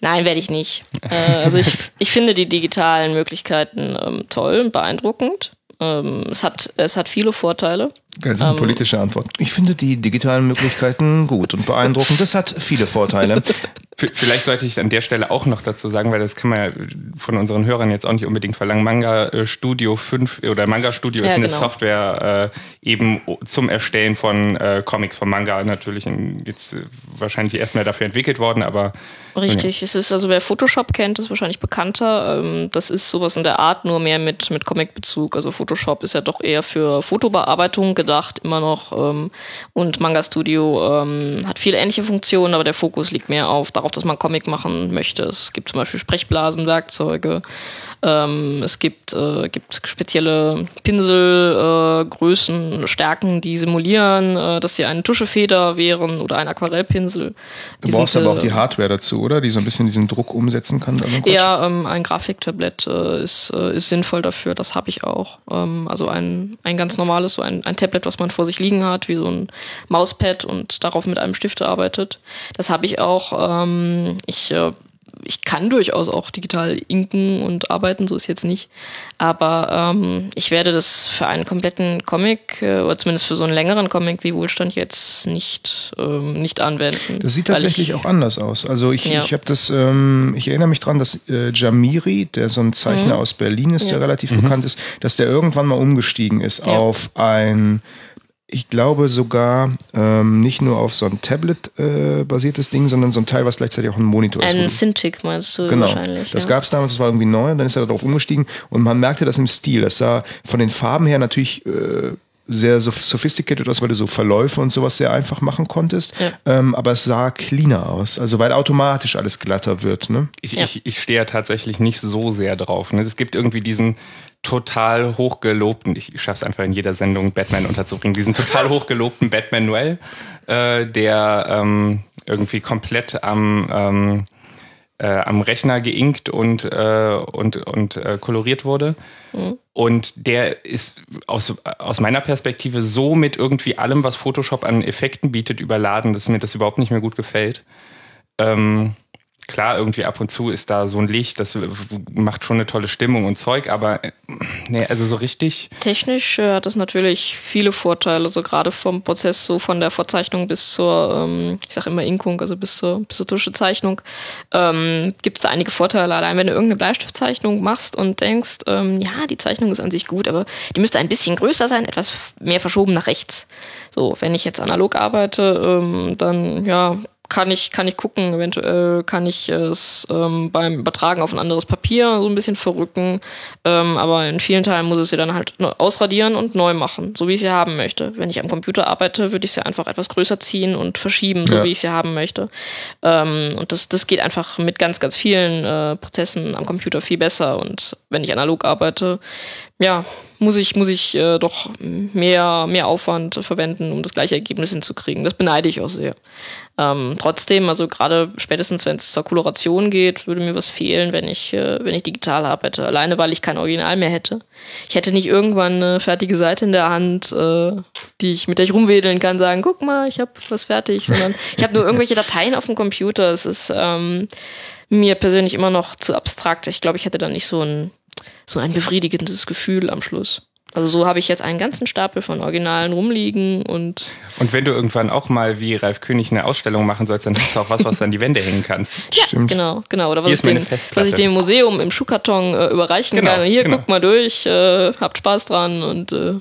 nein, werde ich nicht. Äh, also ich, ich finde die digitalen Möglichkeiten ähm, toll und beeindruckend. Ähm, es, hat, es hat viele Vorteile. Ganz eine Ähm, politische Antwort. Ich finde die digitalen Möglichkeiten gut und beeindruckend. Das hat viele Vorteile. Vielleicht sollte ich an der Stelle auch noch dazu sagen, weil das kann man ja von unseren Hörern jetzt auch nicht unbedingt verlangen. Manga äh, Studio 5 oder Manga Studio Ja, ist eine genau. Software äh, eben zum Erstellen von äh, Comics, von Manga natürlich in, jetzt äh, wahrscheinlich erst mal dafür entwickelt worden, aber Richtig, es ist also wer Photoshop kennt, ist wahrscheinlich bekannter. Ähm, das ist sowas in der Art, nur mehr mit, mit Comic-Bezug. Also Photoshop ist ja doch eher für Fotobearbeitung gedacht, immer noch. Ähm, und Manga Studio ähm, hat viele ähnliche Funktionen, aber der Fokus liegt mehr auf darauf, dass man Comic machen möchte. Es gibt zum Beispiel Sprechblasenwerkzeuge. Ähm, es gibt, äh, gibt spezielle Pinselgrößen, äh, Stärken, die simulieren, äh, dass sie eine Tuschefeder wären oder ein Aquarellpinsel. Du Die brauchst sind, aber auch äh, die Hardware dazu, oder? Die so ein bisschen diesen Druck umsetzen kann. Also. Ja, ähm, ein Grafiktablett äh, ist, äh, ist sinnvoll dafür, das habe ich auch. Ähm, also ein, ein ganz normales, so ein, ein Tablet, was man vor sich liegen hat, wie so ein Mauspad und darauf mit einem Stift arbeitet. Das habe ich auch. Ähm, ich äh, ich kann durchaus auch digital inken und arbeiten, so ist jetzt nicht. Aber ähm, ich werde das für einen kompletten Comic, äh, oder zumindest für so einen längeren Comic wie Wohlstand jetzt nicht, ähm, nicht anwenden. Das sieht tatsächlich ich, auch anders aus. Also ich, Ja. ich habe das, ähm, ich erinnere mich dran, dass äh, Jamiri, der so ein Zeichner aus Berlin ist, der Mhm. Ja. relativ bekannt ist, dass der irgendwann mal umgestiegen ist Ja. auf ein, ich glaube sogar ähm, nicht nur auf so ein Tablet-basiertes Ding, sondern so ein Teil, was gleichzeitig auch ein Monitor ist. Ein Cintiq meinst du Genau. wahrscheinlich. Das ja. gab es damals, das war irgendwie neu, und dann ist er darauf umgestiegen und man merkte das im Stil. Das sah von den Farben her natürlich äh, sehr so sophisticated aus, weil du so Verläufe und sowas sehr einfach machen konntest. Ja. Ähm, aber es sah cleaner aus, also weil automatisch alles glatter wird. Ne? Ich, Ja. ich, ich stehe ja tatsächlich nicht so sehr drauf. Ne? Es gibt irgendwie diesen total hochgelobten, ich schaffe es einfach in jeder Sendung Batman unterzubringen, diesen total hochgelobten Batman Noel, äh, der ähm, irgendwie komplett am, ähm, äh, am Rechner geinkt und, äh, und, und äh, koloriert wurde. Und der ist aus, aus meiner Perspektive so mit irgendwie allem, was Photoshop an Effekten bietet, überladen, dass mir das überhaupt nicht mehr gut gefällt. Ähm, klar, irgendwie ab und zu ist da so ein Licht, das macht schon eine tolle Stimmung und Zeug, aber äh, nee, also so richtig. Technisch äh, hat es natürlich viele Vorteile, also gerade vom Prozess, so von der Vorzeichnung bis zur, ähm, ich sage immer Inkung, also bis zur, bis zur Tuschezeichnung, ähm, gibt es da einige Vorteile. Allein wenn du irgendeine Bleistiftzeichnung machst und denkst, ähm, ja, die Zeichnung ist an sich gut, aber die müsste ein bisschen größer sein, etwas mehr verschoben nach rechts. So, wenn ich jetzt analog arbeite, ähm, dann ja, kann ich, kann ich gucken, eventuell kann ich es ähm, beim Übertragen auf ein anderes Papier so ein bisschen verrücken. Ähm, aber in vielen Teilen muss ich sie dann halt ausradieren und neu machen, so wie ich sie haben möchte. Wenn ich am Computer arbeite, würde ich sie einfach etwas größer ziehen und verschieben, so Ja. wie ich sie haben möchte. Ähm, und das, das geht einfach mit ganz, ganz vielen äh, Prozessen am Computer viel besser. Und wenn ich analog arbeite, ja, muss ich, muss ich äh, doch mehr, mehr Aufwand verwenden, um das gleiche Ergebnis hinzukriegen. Das beneide ich auch sehr. Ähm, trotzdem, also gerade spätestens, wenn es zur Koloration geht, würde mir was fehlen, wenn ich, äh, wenn ich digital arbeite. Alleine, weil ich kein Original mehr hätte. Ich hätte nicht irgendwann eine fertige Seite in der Hand, äh, die ich, mit der ich rumwedeln kann, sagen, guck mal, ich habe was fertig, sondern ich habe nur irgendwelche Dateien auf dem Computer. Es ist ähm, mir persönlich immer noch zu abstrakt. Ich glaube, ich hätte dann nicht so ein, so ein befriedigendes Gefühl am Schluss. Also so habe ich jetzt einen ganzen Stapel von Originalen rumliegen und Und wenn du irgendwann auch mal wie Ralf König eine Ausstellung machen sollst, dann hast du auch was, was du an die Wände hängen kannst. Stimmt. Genau, genau. Oder was, ich dem, was ich dem Museum im Schuhkarton äh, überreichen Genau, kann. Hier, genau. guckt mal durch, äh, habt Spaß dran und äh,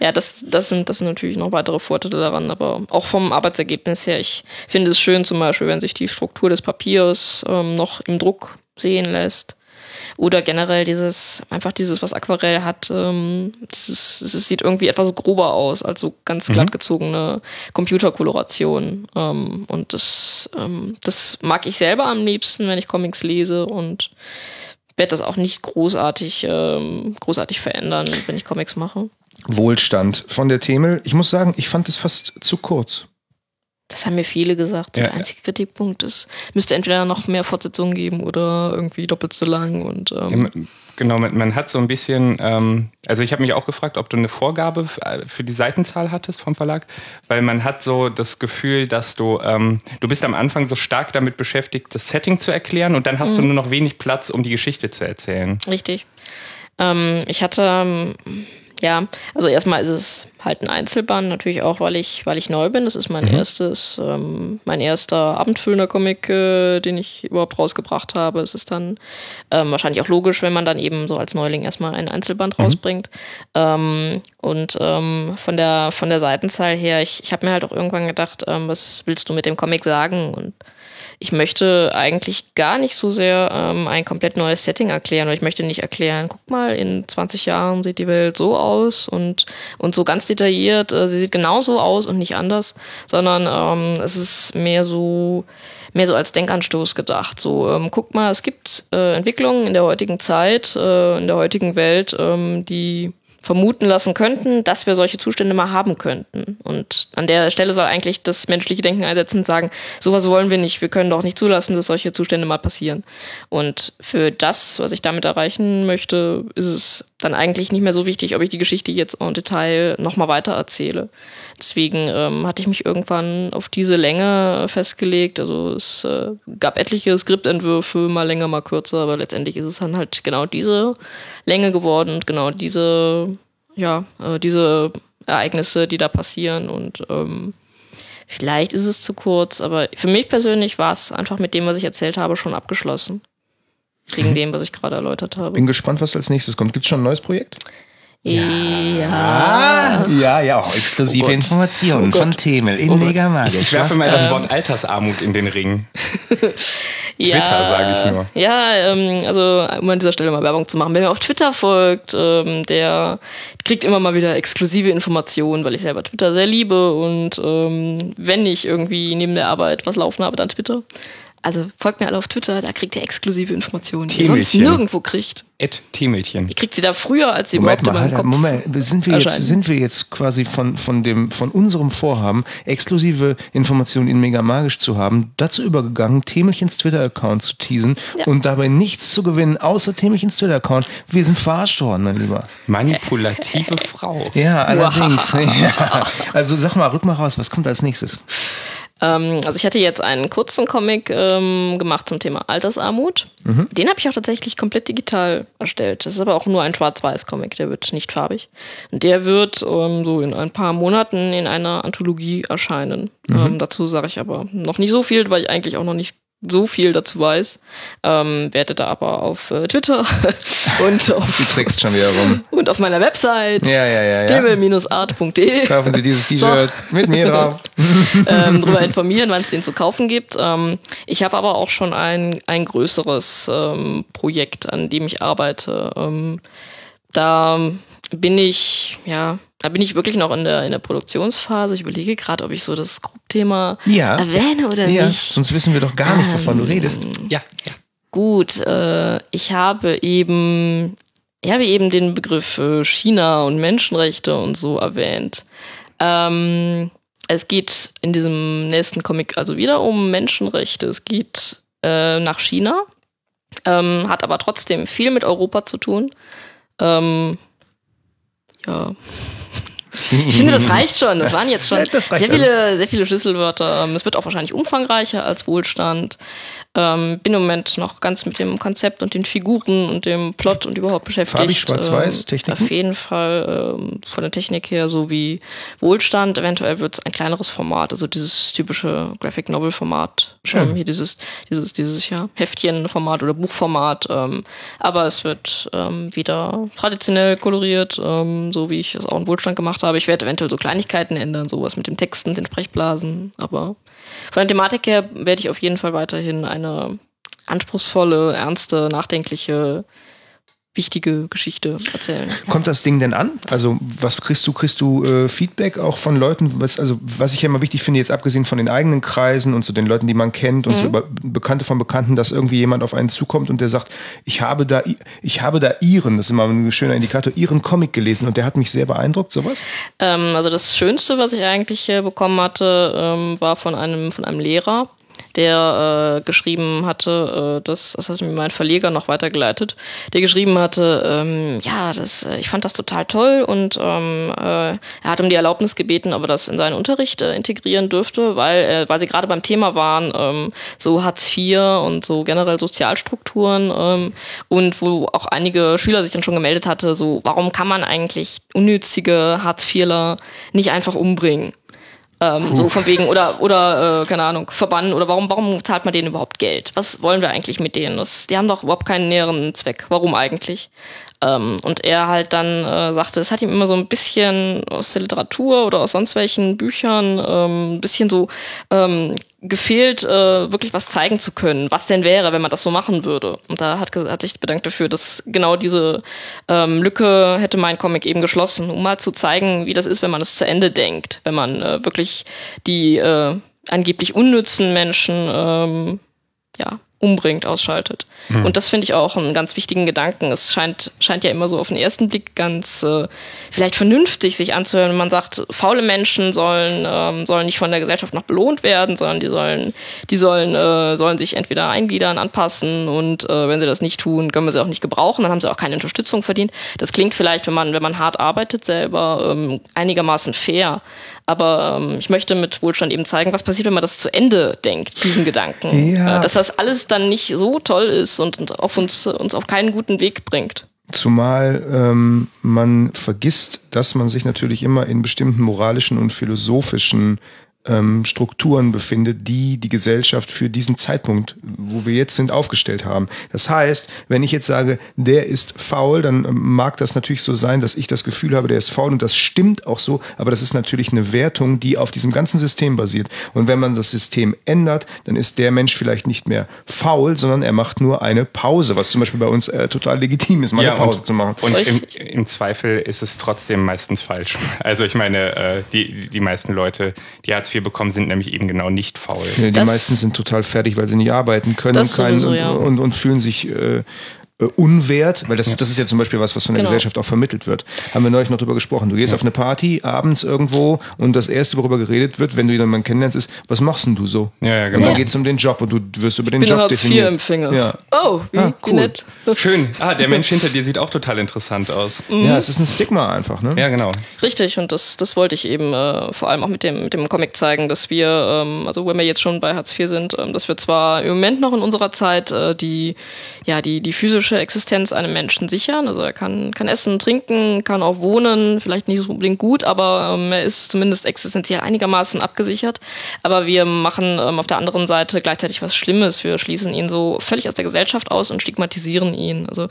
ja, das, das, sind, das sind natürlich noch weitere Vorteile daran, aber auch vom Arbeitsergebnis her, ich finde es schön zum Beispiel, wenn sich die Struktur des Papiers ähm, noch im Druck sehen lässt. Oder generell dieses, einfach dieses, was Aquarell hat, ähm, dieses, es sieht irgendwie etwas grober aus, als so ganz glatt gezogene Computerkoloration. Ähm, und das, ähm, das mag ich selber am liebsten, wenn ich Comics lese und werde das auch nicht großartig, ähm, großartig verändern, wenn ich Comics mache. Wohlstand von der Themel. Ich muss sagen, ich fand es fast zu kurz. Das haben mir viele gesagt. Ja, der einzige Kritikpunkt ist, müsste entweder noch mehr Fortsetzungen geben oder irgendwie doppelt so lang. Und, Ja, ähm, man- genau, man, man hat so ein bisschen, ähm, also ich habe mich auch gefragt, ob du eine Vorgabe äh, für die Seitenzahl hattest vom Verlag, weil man hat so das Gefühl, dass du, ähm, du bist am Anfang so stark damit beschäftigt, das Setting zu erklären und dann hast Mhm. du nur noch wenig Platz, um die Geschichte zu erzählen. Richtig. Ähm, ich hatte, ähm, ja, also erstmal ist es halt ein Einzelband, natürlich auch, weil ich, weil ich neu bin. Das ist mein erstes, ähm, mein erster abendfüllender Comic, äh, den ich überhaupt rausgebracht habe. Es ist dann ähm, wahrscheinlich auch logisch, wenn man dann eben so als Neuling erstmal ein Einzelband rausbringt. Ähm, und ähm, von der von der Seitenzahl her, ich, ich habe mir halt auch irgendwann gedacht, ähm, was willst du mit dem Comic sagen? Und ich möchte eigentlich gar nicht so sehr ähm, ein komplett neues Setting erklären. Oder ich möchte nicht erklären, guck mal, in 20 Jahren sieht die Welt so aus und, und so ganz detailliert, äh, sie sieht genauso aus und nicht anders, sondern ähm, es ist mehr so, mehr so als Denkanstoß gedacht. So, ähm, guck mal, es gibt äh, Entwicklungen in der heutigen Zeit, äh, in der heutigen Welt, ähm, die vermuten lassen könnten, dass wir solche Zustände mal haben könnten. Und an der Stelle soll eigentlich das menschliche Denken einsetzen und sagen, sowas wollen wir nicht, wir können doch nicht zulassen, dass solche Zustände mal passieren. Und für das, was ich damit erreichen möchte, ist es dann eigentlich nicht mehr so wichtig, ob ich die Geschichte jetzt en Detail nochmal weiter erzähle. Deswegen ähm, hatte ich mich irgendwann auf diese Länge festgelegt. Also es äh, gab etliche Skriptentwürfe, mal länger, mal kürzer, aber letztendlich ist es dann halt genau diese Länge geworden und genau diese, ja, äh, diese Ereignisse, die da passieren und ähm, vielleicht ist es zu kurz, aber für mich persönlich war es einfach mit dem, was ich erzählt habe, schon abgeschlossen. Wegen dem, was ich gerade erläutert habe. Bin gespannt, was als nächstes kommt. Gibt es schon ein neues Projekt? Ja. Ja, ja, auch exklusive Oh. Informationen von Themel in Mega Magisch. Ich werfe mal das Ähm. Wort Altersarmut in den Ring. Ja, Twitter, sage ich nur. Ja, ähm, also um an dieser Stelle mal Werbung zu machen. Wer mir auf Twitter folgt, ähm, der kriegt immer mal wieder exklusive Informationen, weil ich selber Twitter sehr liebe und ähm, wenn ich irgendwie neben der Arbeit was laufen habe, dann Twitter. Also folgt mir alle auf Twitter, da kriegt ihr exklusive Informationen, die ihr sonst nirgendwo kriegt. Ed Teemädchen. Ihr kriegt sie da früher, als sie Moment überhaupt mal, in meinem Kopf Moment, sind wir jetzt, sind wir jetzt quasi von, von dem, von unserem Vorhaben, exklusive Informationen in Mega Magisch zu haben, dazu übergegangen, Temelchens Twitter-Account zu teasen Ja. und dabei nichts zu gewinnen, außer Temelchens Twitter-Account. Wir sind verarscht worden, mein Lieber. Manipulative Frau. Ja, allerdings. ja. Also sag mal, rück mal raus, was kommt als nächstes? Ähm, also ich hatte jetzt einen kurzen Comic ähm, gemacht zum Thema Altersarmut. Den habe ich auch tatsächlich komplett digital erstellt. Das ist aber auch nur ein Schwarz-Weiß-Comic, der wird nicht farbig. Und der wird ähm, so in ein paar Monaten in einer Anthologie erscheinen. Ähm, dazu sage ich aber noch nicht so viel, weil ich eigentlich auch noch nicht so viel dazu weiß. Ähm, werde da aber auf äh, Twitter und, auf, trickst schon wieder rum. und auf meiner Website Ja, ja, ja, ja. demel-art.de Kaufen Sie dieses T-Shirt mit mir drauf. ähm, darüber informieren, wann es den zu kaufen gibt. Ähm, ich habe aber auch schon ein, ein größeres ähm, Projekt, an dem ich arbeite. Ähm, da bin ich, ja, da bin ich wirklich noch in der, in der Produktionsphase. Ich überlege gerade, ob ich so das Thema Ja. erwähne oder Ja, nicht. sonst wissen wir doch gar nicht, wovon du redest. Ja, ja. Gut, äh, ich habe eben, ich habe eben den Begriff äh, China und Menschenrechte und so erwähnt. Ähm, es geht in diesem nächsten Comic also wieder um Menschenrechte. Es geht äh, nach China, ähm, hat aber trotzdem viel mit Europa zu tun. Ähm, ja. Ich finde, das reicht schon. Das waren jetzt schon sehr viele, sehr viele Schlüsselwörter. Es wird auch wahrscheinlich umfangreicher als Wohlstand. Ähm, bin im Moment noch ganz mit dem Konzept und den Figuren und dem Plot und überhaupt beschäftigt. Farbig, schwarz-weiß, ähm, Techniken? Auf jeden Fall ähm, von der Technik her so wie Wohlstand. Eventuell wird es ein kleineres Format, also dieses typische Graphic Novel Format. Schön. Ähm, hier dieses, dieses, dieses ja, Heftchenformat oder Buchformat. Ähm, aber es wird ähm, wieder traditionell koloriert, ähm, so wie ich es auch in Wohlstand gemacht habe. Ich werde eventuell so Kleinigkeiten ändern, sowas mit dem Texten, den Sprechblasen. Aber von der Thematik her werde ich auf jeden Fall weiterhin eine anspruchsvolle, ernste, nachdenkliche wichtige Geschichte erzählen. Kommt das Ding denn an? Also was kriegst du? Kriegst du äh, Feedback auch von Leuten? Was, also was ich ja immer wichtig finde, jetzt abgesehen von den eigenen Kreisen und so den Leuten, die man kennt und mhm. so über Bekannte von Bekannten, dass irgendwie jemand auf einen zukommt und der sagt, ich habe da, ich habe da ihren, das ist immer ein schöner Indikator, ihren Comic gelesen und der hat mich sehr beeindruckt, sowas? Ähm, also das Schönste, was ich eigentlich äh, bekommen hatte, ähm, war von einem von einem Lehrer der äh, geschrieben hatte, äh, das, das hat mir mein Verleger noch weitergeleitet, der geschrieben hatte, ähm, ja, das, äh, ich fand das total toll und ähm, äh, er hat um die Erlaubnis gebeten, ob er das in seinen Unterricht äh, integrieren dürfte, weil, äh, weil sie gerade beim Thema waren, ähm, so Hartz IV und so generell Sozialstrukturen ähm, und wo auch einige Schüler sich dann schon gemeldet hatte, so, warum kann man eigentlich unnützige Hartz IVler nicht einfach umbringen? Ähm, so von wegen, oder, oder äh, keine Ahnung, verbannen oder warum, warum zahlt man denen überhaupt Geld? Was wollen wir eigentlich mit denen? Das, die haben doch überhaupt keinen näheren Zweck. Warum eigentlich? Ähm, und er halt dann äh, sagte, es hat ihm immer so ein bisschen aus der Literatur oder aus sonst welchen Büchern ähm, ein bisschen so ähm, gefehlt, äh, wirklich was zeigen zu können, was denn wäre, wenn man das so machen würde. Und da hat, hat sich bedankt dafür, dass genau diese ähm, Lücke hätte mein Comic eben geschlossen, um mal zu zeigen, wie das ist, wenn man es zu Ende denkt, wenn man äh, wirklich die äh, angeblich unnützen Menschen ähm, ja, umbringt, ausschaltet. Mhm. Und das finde ich auch einen ganz wichtigen Gedanken. Es scheint, scheint ja immer so auf den ersten Blick ganz äh, vielleicht vernünftig sich anzuhören, wenn man sagt, faule Menschen sollen, ähm, sollen nicht von der Gesellschaft noch belohnt werden, sondern die sollen, die sollen, äh, sollen sich entweder eingliedern, anpassen und äh, wenn sie das nicht tun, können wir sie auch nicht gebrauchen, dann haben sie auch keine Unterstützung verdient. Das klingt vielleicht, wenn man, wenn man hart arbeitet selber, ähm, einigermaßen fair. Aber ähm, ich möchte mit Wohlstand eben zeigen, was passiert, wenn man das zu Ende denkt, diesen Gedanken. Ja. Äh, dass das alles dann nicht so toll ist und, und auf uns, uns auf keinen guten Weg bringt. Zumal ähm, man vergisst, dass man sich natürlich immer in bestimmten moralischen und philosophischen ähm, Strukturen befindet, die die Gesellschaft für diesen Zeitpunkt, wo wir jetzt sind, aufgestellt haben. Das heißt, wenn ich jetzt sage, der ist faul, dann ähm, mag das natürlich so sein, dass ich das Gefühl habe, der ist faul und das stimmt auch so, aber das ist natürlich eine Wertung, die auf diesem ganzen System basiert. Und wenn man das System ändert, dann ist der Mensch vielleicht nicht mehr faul, sondern er macht nur eine Pause, was zum Beispiel bei uns äh, total legitim ist, mal ja, eine Pause und, zu machen. Und im, im, Zweifel ist es trotzdem meistens falsch. Also ich meine, äh, die, die meisten Leute, die Hartz IV IV bekommen, sind nämlich eben genau nicht faul. Ja, die das meisten sind total fertig, weil sie nicht arbeiten können und, keinen, sowieso, ja. und, und, fühlen sich äh, äh, unwert, weil das, ja. das ist ja zum Beispiel was, was von der genau. Gesellschaft auch vermittelt wird. Haben wir neulich noch drüber gesprochen. Du gehst ja. auf eine Party abends irgendwo und das erste, worüber geredet wird, wenn du jemanden kennenlernst, ist, was machst denn du so? Ja, ja, genau. Und dann geht es um den Job und du wirst über den bin Job Hartz definiert. Empfänger. Ja. Oh, wie, ah, cool. wie nett. Schön. Ah, der Mensch hinter dir sieht auch total interessant aus. Mhm. Ja, es ist ein Stigma einfach, ne? Ja, genau. Richtig, und das, das wollte ich eben äh, vor allem auch mit dem, mit dem Comic zeigen, dass wir, ähm, also wenn wir jetzt schon bei Hartz IV sind, ähm, dass wir zwar im Moment noch in unserer Zeit äh, die, ja, die, die physische Existenz einer einem Menschen sichern. Also er kann, kann essen, trinken, kann auch wohnen, vielleicht nicht so unbedingt gut, aber ähm, er ist zumindest existenziell einigermaßen abgesichert. Aber wir machen ähm, auf der anderen Seite gleichzeitig was Schlimmes. Wir schließen ihn so völlig aus der Gesellschaft aus und stigmatisieren ihn. Also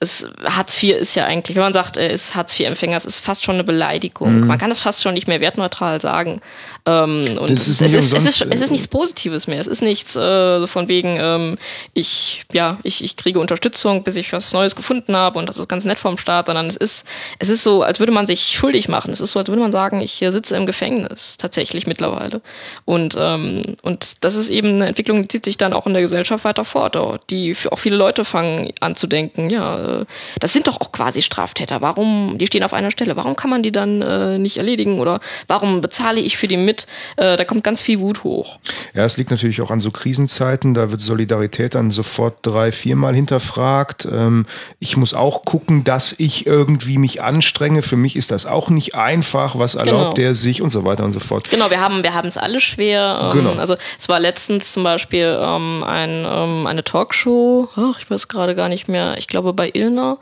es, Hartz IV ist ja eigentlich, wenn man sagt, er ist Hartz IV-Empfänger, es ist fast schon eine Beleidigung. Mhm. Man kann es fast schon nicht mehr wertneutral sagen. Ähm, und es ist, es, ist, es, ist, es ist nichts Positives mehr. Es ist nichts äh, von wegen, ähm, ich, ja, ich, ich kriege Unterstützung, bis ich was Neues gefunden habe und das ist ganz nett vom Staat, sondern es ist, es ist so, als würde man sich schuldig machen. Es ist so, als würde man sagen, ich sitze im Gefängnis, tatsächlich mittlerweile. Und, ähm, und das ist eben eine Entwicklung, die zieht sich dann auch in der Gesellschaft weiter fort. Die auch viele Leute fangen an zu denken, ja, äh, das sind doch auch quasi Straftäter. Warum, die stehen auf einer Stelle, warum kann man die dann äh, nicht erledigen? Oder warum bezahle ich für die mit? Äh, da kommt ganz viel Wut hoch. Ja, es liegt natürlich auch an so Krisenzeiten, da wird Solidarität dann sofort drei, viermal hinterfragt. Ähm, ich muss auch gucken, dass ich irgendwie mich anstrenge. Für mich ist das auch nicht einfach. Was erlaubt genau. der sich und so weiter und so fort. Genau, wir haben wir haben es alle schwer. Ähm, genau. Also es war letztens zum Beispiel ähm, ein, ähm, eine Talkshow. Ach, ich weiß gerade gar nicht mehr. Ich glaube bei Ilna.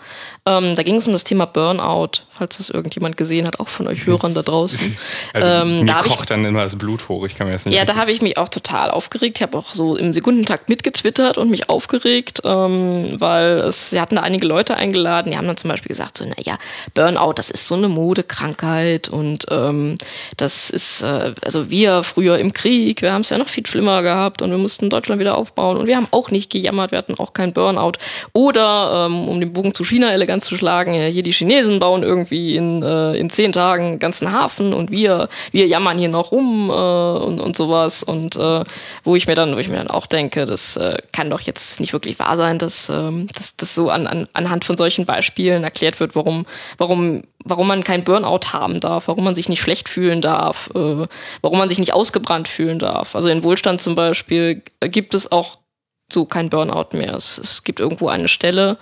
Ähm, da ging es um das Thema Burnout, falls das irgendjemand gesehen hat, auch von euch Hörern da draußen. Also ähm, mir kocht ich, dann immer das Blut hoch. Ich kann mir das nicht. Ja, da habe ich mich auch total aufgeregt. Ich habe auch so im Sekundentakt mitgetwittert und mich aufgeregt, ähm, weil es, sie hatten da einige Leute eingeladen, die haben dann zum Beispiel gesagt, so, naja, Burnout, das ist so eine Modekrankheit und ähm, das ist, äh, also wir früher im Krieg, wir haben es ja noch viel schlimmer gehabt und wir mussten Deutschland wieder aufbauen und wir haben auch nicht gejammert, wir hatten auch kein Burnout. Oder, ähm, um den Bogen zu China elegant zu schlagen, ja, hier die Chinesen bauen irgendwie in, äh, in zehn Tagen einen ganzen Hafen und wir, wir jammern hier noch rum äh, und, und sowas und äh, wo ich mir dann, wo ich mir dann auch denke, das äh, kann doch jetzt nicht wirklich wahr sein, dass, ähm, dass das so an, an, anhand von solchen Beispielen erklärt wird, warum, warum, warum man kein Burnout haben darf, warum man sich nicht schlecht fühlen darf, äh, warum man sich nicht ausgebrannt fühlen darf. Also in Wohlstand zum Beispiel gibt es auch so kein Burnout mehr. Es, es gibt irgendwo eine Stelle,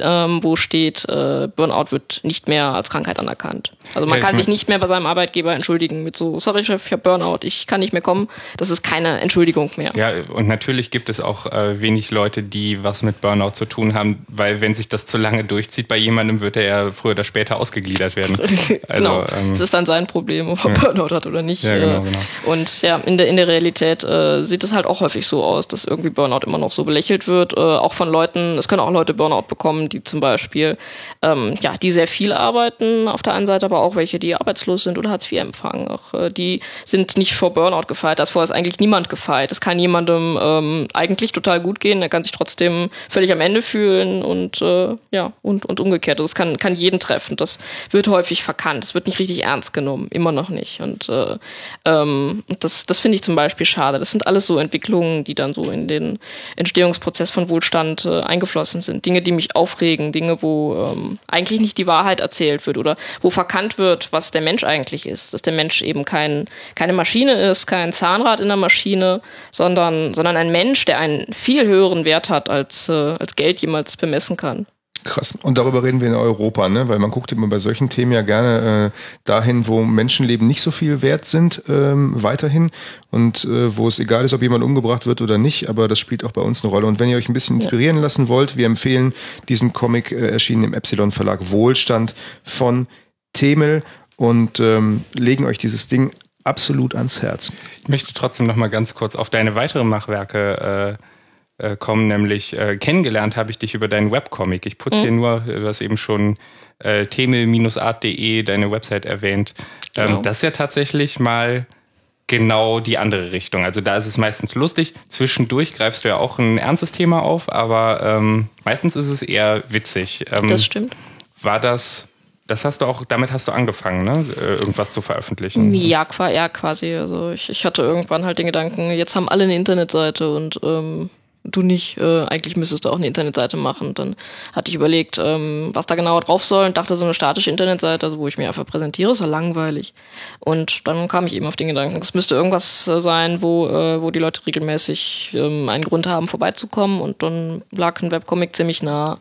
ähm, wo steht, äh, Burnout wird nicht mehr als Krankheit anerkannt. Also man Ja, kann sich nicht mehr bei seinem Arbeitgeber entschuldigen mit so, sorry Chef, ich habe Burnout, ich kann nicht mehr kommen. Das ist keine Entschuldigung mehr. Ja, und natürlich gibt es auch äh, wenig Leute, die was mit Burnout zu tun haben, weil wenn sich das zu lange durchzieht bei jemandem, wird er ja früher oder später ausgegliedert werden. Also, genau. ähm, das ist dann sein Problem, ob er Burnout hat oder nicht. Ja, genau, Äh, genau. Und ja, in der, in der Realität äh, sieht es halt auch häufig so aus, dass irgendwie Burnout immer noch so belächelt wird. Äh, auch von Leuten, es können auch Leute Burnout bekommen, die zum Beispiel, ähm, ja, die sehr viel arbeiten auf der einen Seite, aber auch welche, die arbeitslos sind oder Hartz IV empfangen. Auch äh, die sind nicht vor Burnout gefeit. Davor ist eigentlich niemand gefeit. Es kann jemandem ähm, eigentlich total gut gehen, er kann sich trotzdem völlig am Ende fühlen und äh, ja, und, und umgekehrt. Also es kann, kann jeden treffen. Das wird häufig verkannt. Es wird nicht richtig ernst genommen, immer noch nicht. Und äh, ähm, das, das finde ich zum Beispiel schade. Das sind alles so Entwicklungen, die dann so in den Entstehungsprozess von Wohlstand äh, eingeflossen sind. Dinge, die mich aufregen, Dinge, wo ähm, eigentlich nicht die Wahrheit erzählt wird oder wo verkannt wird, was der Mensch eigentlich ist. Dass der Mensch eben kein, keine Maschine ist, kein Zahnrad in der Maschine, sondern, sondern ein Mensch, der einen viel höheren Wert hat, als, äh, als Geld jemals bemessen kann. Krass. Und darüber reden wir in Europa, ne? Weil man guckt immer bei solchen Themen ja gerne äh, dahin, wo Menschenleben nicht so viel wert sind, ähm, weiterhin. Und äh, wo es egal ist, ob jemand umgebracht wird oder nicht, aber das spielt auch bei uns eine Rolle. Und wenn ihr euch ein bisschen inspirieren lassen wollt, wir empfehlen diesen Comic, äh, erschienen im Epsilon Verlag Wohlstand von Temel und ähm, legen euch dieses Ding absolut ans Herz. Ich möchte trotzdem noch mal ganz kurz auf deine weiteren Machwerke äh, äh, kommen, nämlich äh, kennengelernt habe ich dich über deinen Webcomic. Ich putze hier nur, äh, du hast eben schon äh, temel-art.de, deine Website erwähnt. Ähm, Genau. Das ist ja tatsächlich mal genau die andere Richtung. Also da ist es meistens lustig. Zwischendurch greifst du ja auch ein ernstes Thema auf, aber ähm, meistens ist es eher witzig. Ähm, Das stimmt. war das, das hast du auch, damit hast du angefangen, ne? äh, irgendwas zu veröffentlichen. Ja, qua- ja, quasi. Also ich, ich hatte irgendwann halt den Gedanken, jetzt haben alle eine Internetseite und ähm, du nicht. Äh, eigentlich müsstest du auch eine Internetseite machen. Dann hatte ich überlegt, ähm, was da genau drauf soll und dachte, so eine statische Internetseite, also wo ich mir einfach präsentiere, ist ja langweilig. Und dann kam ich eben auf den Gedanken, es müsste irgendwas äh, sein, wo, äh, wo die Leute regelmäßig ähm, einen Grund haben, vorbeizukommen und dann lag ein Webcomic ziemlich nah.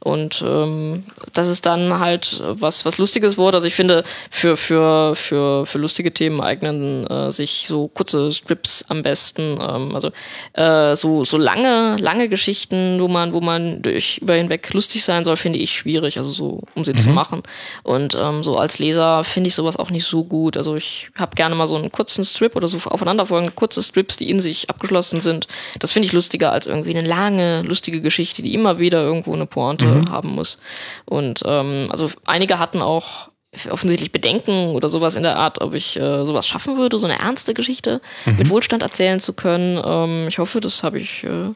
Und ähm, das ist dann halt was, was Lustiges wurde. Also ich finde, für, für, für, für lustige Themen eignen äh, sich so kurze Strips am besten. Ähm, also äh, so, so lange, lange Geschichten, wo man, wo man durch über hinweg lustig sein soll, finde ich schwierig, also so, um sie zu machen. Und ähm, so als Leser finde ich sowas auch nicht so gut. Also ich habe gerne mal so einen kurzen Strip oder so aufeinanderfolgende kurze Strips, die in sich abgeschlossen sind. Das finde ich lustiger als irgendwie eine lange, lustige Geschichte, die immer wieder irgendwo eine Pointe haben muss. Und ähm, also einige hatten auch offensichtlich Bedenken oder sowas in der Art, ob ich äh, sowas schaffen würde, so eine ernste Geschichte mit Wohlstand erzählen zu können. Ähm, ich hoffe, das habe ich. Äh,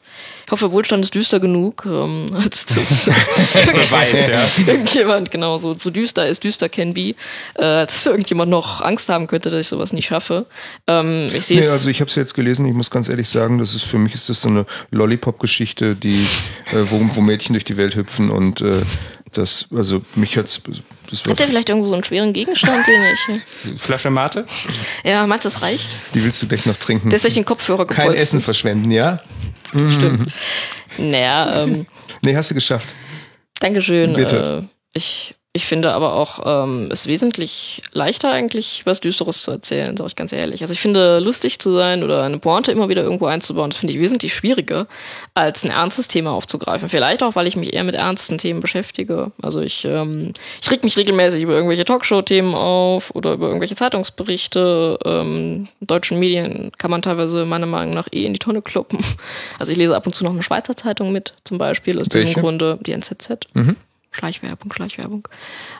ich hoffe, Wohlstand ist düster genug, ähm, als das Als Beweis, ja. irgendjemand genau so, so düster ist, düster can be, äh, dass irgendjemand noch Angst haben könnte, dass ich sowas nicht schaffe. Ähm, ich sehe Nee, also ich habe es jetzt gelesen, ich muss ganz ehrlich sagen, das ist für mich ist das so eine Lollipop-Geschichte, die, äh, wo, wo Mädchen durch die Welt hüpfen und äh, das, also mich hat's, das war, Habt ihr vielleicht irgendwo so einen schweren Gegenstand, den ich. Flasche Mate? Ja, meinst du, das reicht? die willst du gleich noch trinken. Der ist durch den Kopfhörer Kein gepolstert. Essen verschwenden, ja? Stimmt. Naja, ähm, Nee, hast du geschafft. Dankeschön. Bitte. Äh, ich ich finde aber auch, ähm, es wesentlich leichter eigentlich, was Düsteres zu erzählen, sage ich ganz ehrlich. Also ich finde, lustig zu sein oder eine Pointe immer wieder irgendwo einzubauen, das finde ich wesentlich schwieriger, als ein ernstes Thema aufzugreifen. Vielleicht auch, weil ich mich eher mit ernsten Themen beschäftige. Also ich, ähm, ich reg mich regelmäßig über irgendwelche Talkshow-Themen auf oder über irgendwelche Zeitungsberichte. Ähm, deutschen Medien kann man teilweise meiner Meinung nach eh in die Tonne kloppen. Also ich lese ab und zu noch eine Schweizer Zeitung mit, zum Beispiel, aus Welche? diesem Grunde die NZZ. Mhm. Schleichwerbung, Schleichwerbung.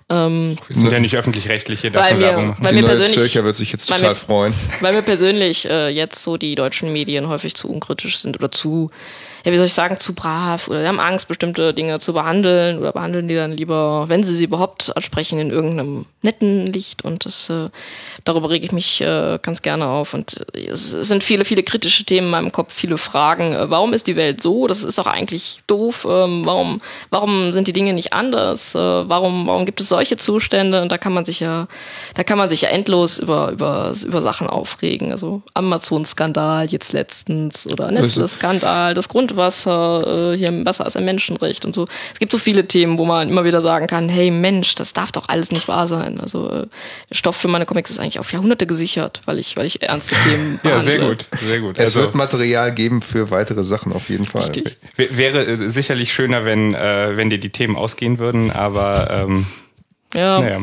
Ähm, Wir sind ja nicht öffentlich-rechtliche, man wir- Werbung machen. weil die mir neue persönlich- Zürcher wird sich jetzt weil total mir- freuen. weil mir persönlich äh, jetzt so die deutschen Medien häufig zu unkritisch sind oder zu, ja, wie soll ich sagen, zu brav oder sie haben Angst, bestimmte Dinge zu behandeln oder behandeln die dann lieber, wenn sie sie überhaupt ansprechen, in irgendeinem netten Licht und das, äh, darüber rege ich mich äh, ganz gerne auf und äh, es sind viele, viele kritische Themen in meinem Kopf, viele Fragen. Äh, warum ist die Welt so? Das ist auch eigentlich doof. Ähm, warum, warum sind die Dinge nicht anders? Äh, warum, warum gibt es solche Zustände? Und da kann man sich ja, da kann man sich ja endlos über, über, über Sachen aufregen. Also Amazon-Skandal jetzt letztens oder Nestle-Skandal, das Grundwasser, äh, hier im Wasser ist ein Menschenrecht und so. Es gibt so viele Themen, wo man immer wieder sagen kann, hey Mensch, das darf doch alles nicht wahr sein. Also äh, der Stoff für meine Comics ist eigentlich auf Jahrhunderte gesichert, weil ich, weil ich ernste Themen Ja, sehr behandle. gut, sehr gut. Es Also, wird Material geben für weitere Sachen auf jeden Fall. Richtig. wäre äh, sicherlich schöner, wenn, äh, wenn dir die Themen ausgehen würden, aber ähm, Ja. naja.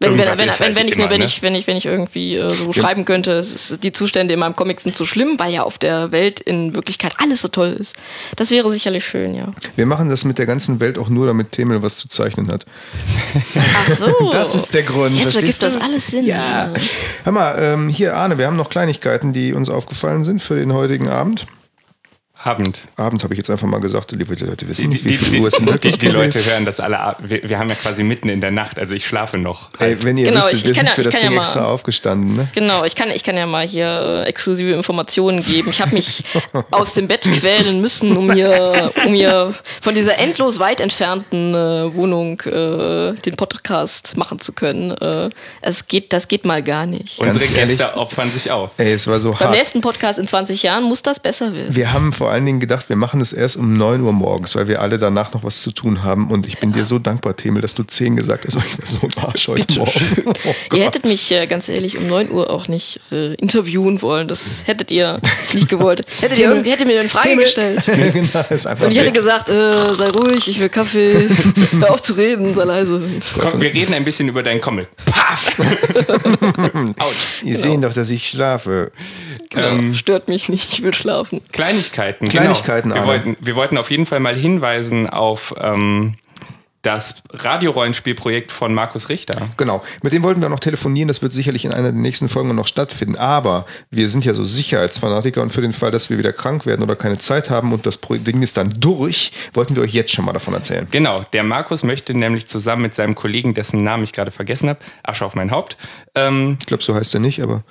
Wenn, wenn, wenn, halt wenn, ich, immer, wenn, ne? ich, wenn, ich, wenn ich irgendwie äh, so schreiben könnte, ist, die Zustände in meinem Comic sind so schlimm, weil ja auf der Welt in Wirklichkeit alles so toll ist. Das wäre sicherlich schön, ja. Wir machen das mit der ganzen Welt auch nur, damit Themel was zu zeichnen hat. Ach so. Das ist der Grund. Jetzt ergibt das alles Sinn. Ja. Hör mal, ähm, hier Arne, wir haben noch Kleinigkeiten, die uns aufgefallen sind für den heutigen Abend. Abend. Abend habe ich jetzt einfach mal gesagt, liebe Leute, wissen Die, nicht, die, wie die, viel Uhr es die, wirklich die Leute ist. hören das alle ab. Wir, wir haben ja quasi mitten in der Nacht, also ich schlafe noch. Ey, wenn ihr Genau, wüsstet, ich- wir sind ja- für das kann ja Ding mal- extra aufgestanden. Ne? Genau, ich kann, ich kann ja mal hier äh, exklusive Informationen geben. Ich habe mich aus dem Bett quälen müssen, um mir, um mir von dieser endlos weit entfernten äh, Wohnung äh, den Podcast machen zu können. Äh, es geht, das geht mal gar nicht. Unsere? Gäste opfern sich auf. Ey, es war so Beim hart. nächsten Podcast in 20 Jahren muss das besser werden. Wir haben vor allen Dingen gedacht, wir machen es erst um 9 Uhr morgens, weil wir alle danach noch was zu tun haben. Und ich bin dir so dankbar, Themel, dass du 10 gesagt hast, weil ich war so ein Arsch heute Bitte Morgen. Oh Ihr hättet mich äh, ganz ehrlich um 9 Uhr auch nicht äh, interviewen wollen. Das hättet ihr nicht gewollt. Hättet ihr irgendwie, hättet mir eine Frage gestellt. genau, ist einfach Und ich hätte weg. gesagt, äh, sei ruhig, ich will Kaffee. Hör auf zu reden, sei leise. Komm, wir reden ein bisschen über deinen Comic. Paff! Autsch. Die sehen doch, dass ich schlafe. Genau. Stört mich nicht, ich will schlafen. Kleinigkeiten. Kleinigkeiten, Genau. Wir, wollten, wir wollten auf jeden Fall mal hinweisen auf ähm, das Radiorollenspielprojekt von Markus Richter. Genau. Mit dem wollten wir auch noch telefonieren. Das wird sicherlich in einer der nächsten Folgen noch stattfinden. Aber wir sind ja so Sicherheitsfanatiker und für den Fall, dass wir wieder krank werden oder keine Zeit haben und das Ding ist dann durch, wollten wir euch jetzt schon mal davon erzählen. Genau, der Markus möchte nämlich zusammen mit seinem Kollegen, dessen Namen ich gerade vergessen habe, Asche auf mein Haupt. Ähm, Ich glaube, so heißt er nicht, aber.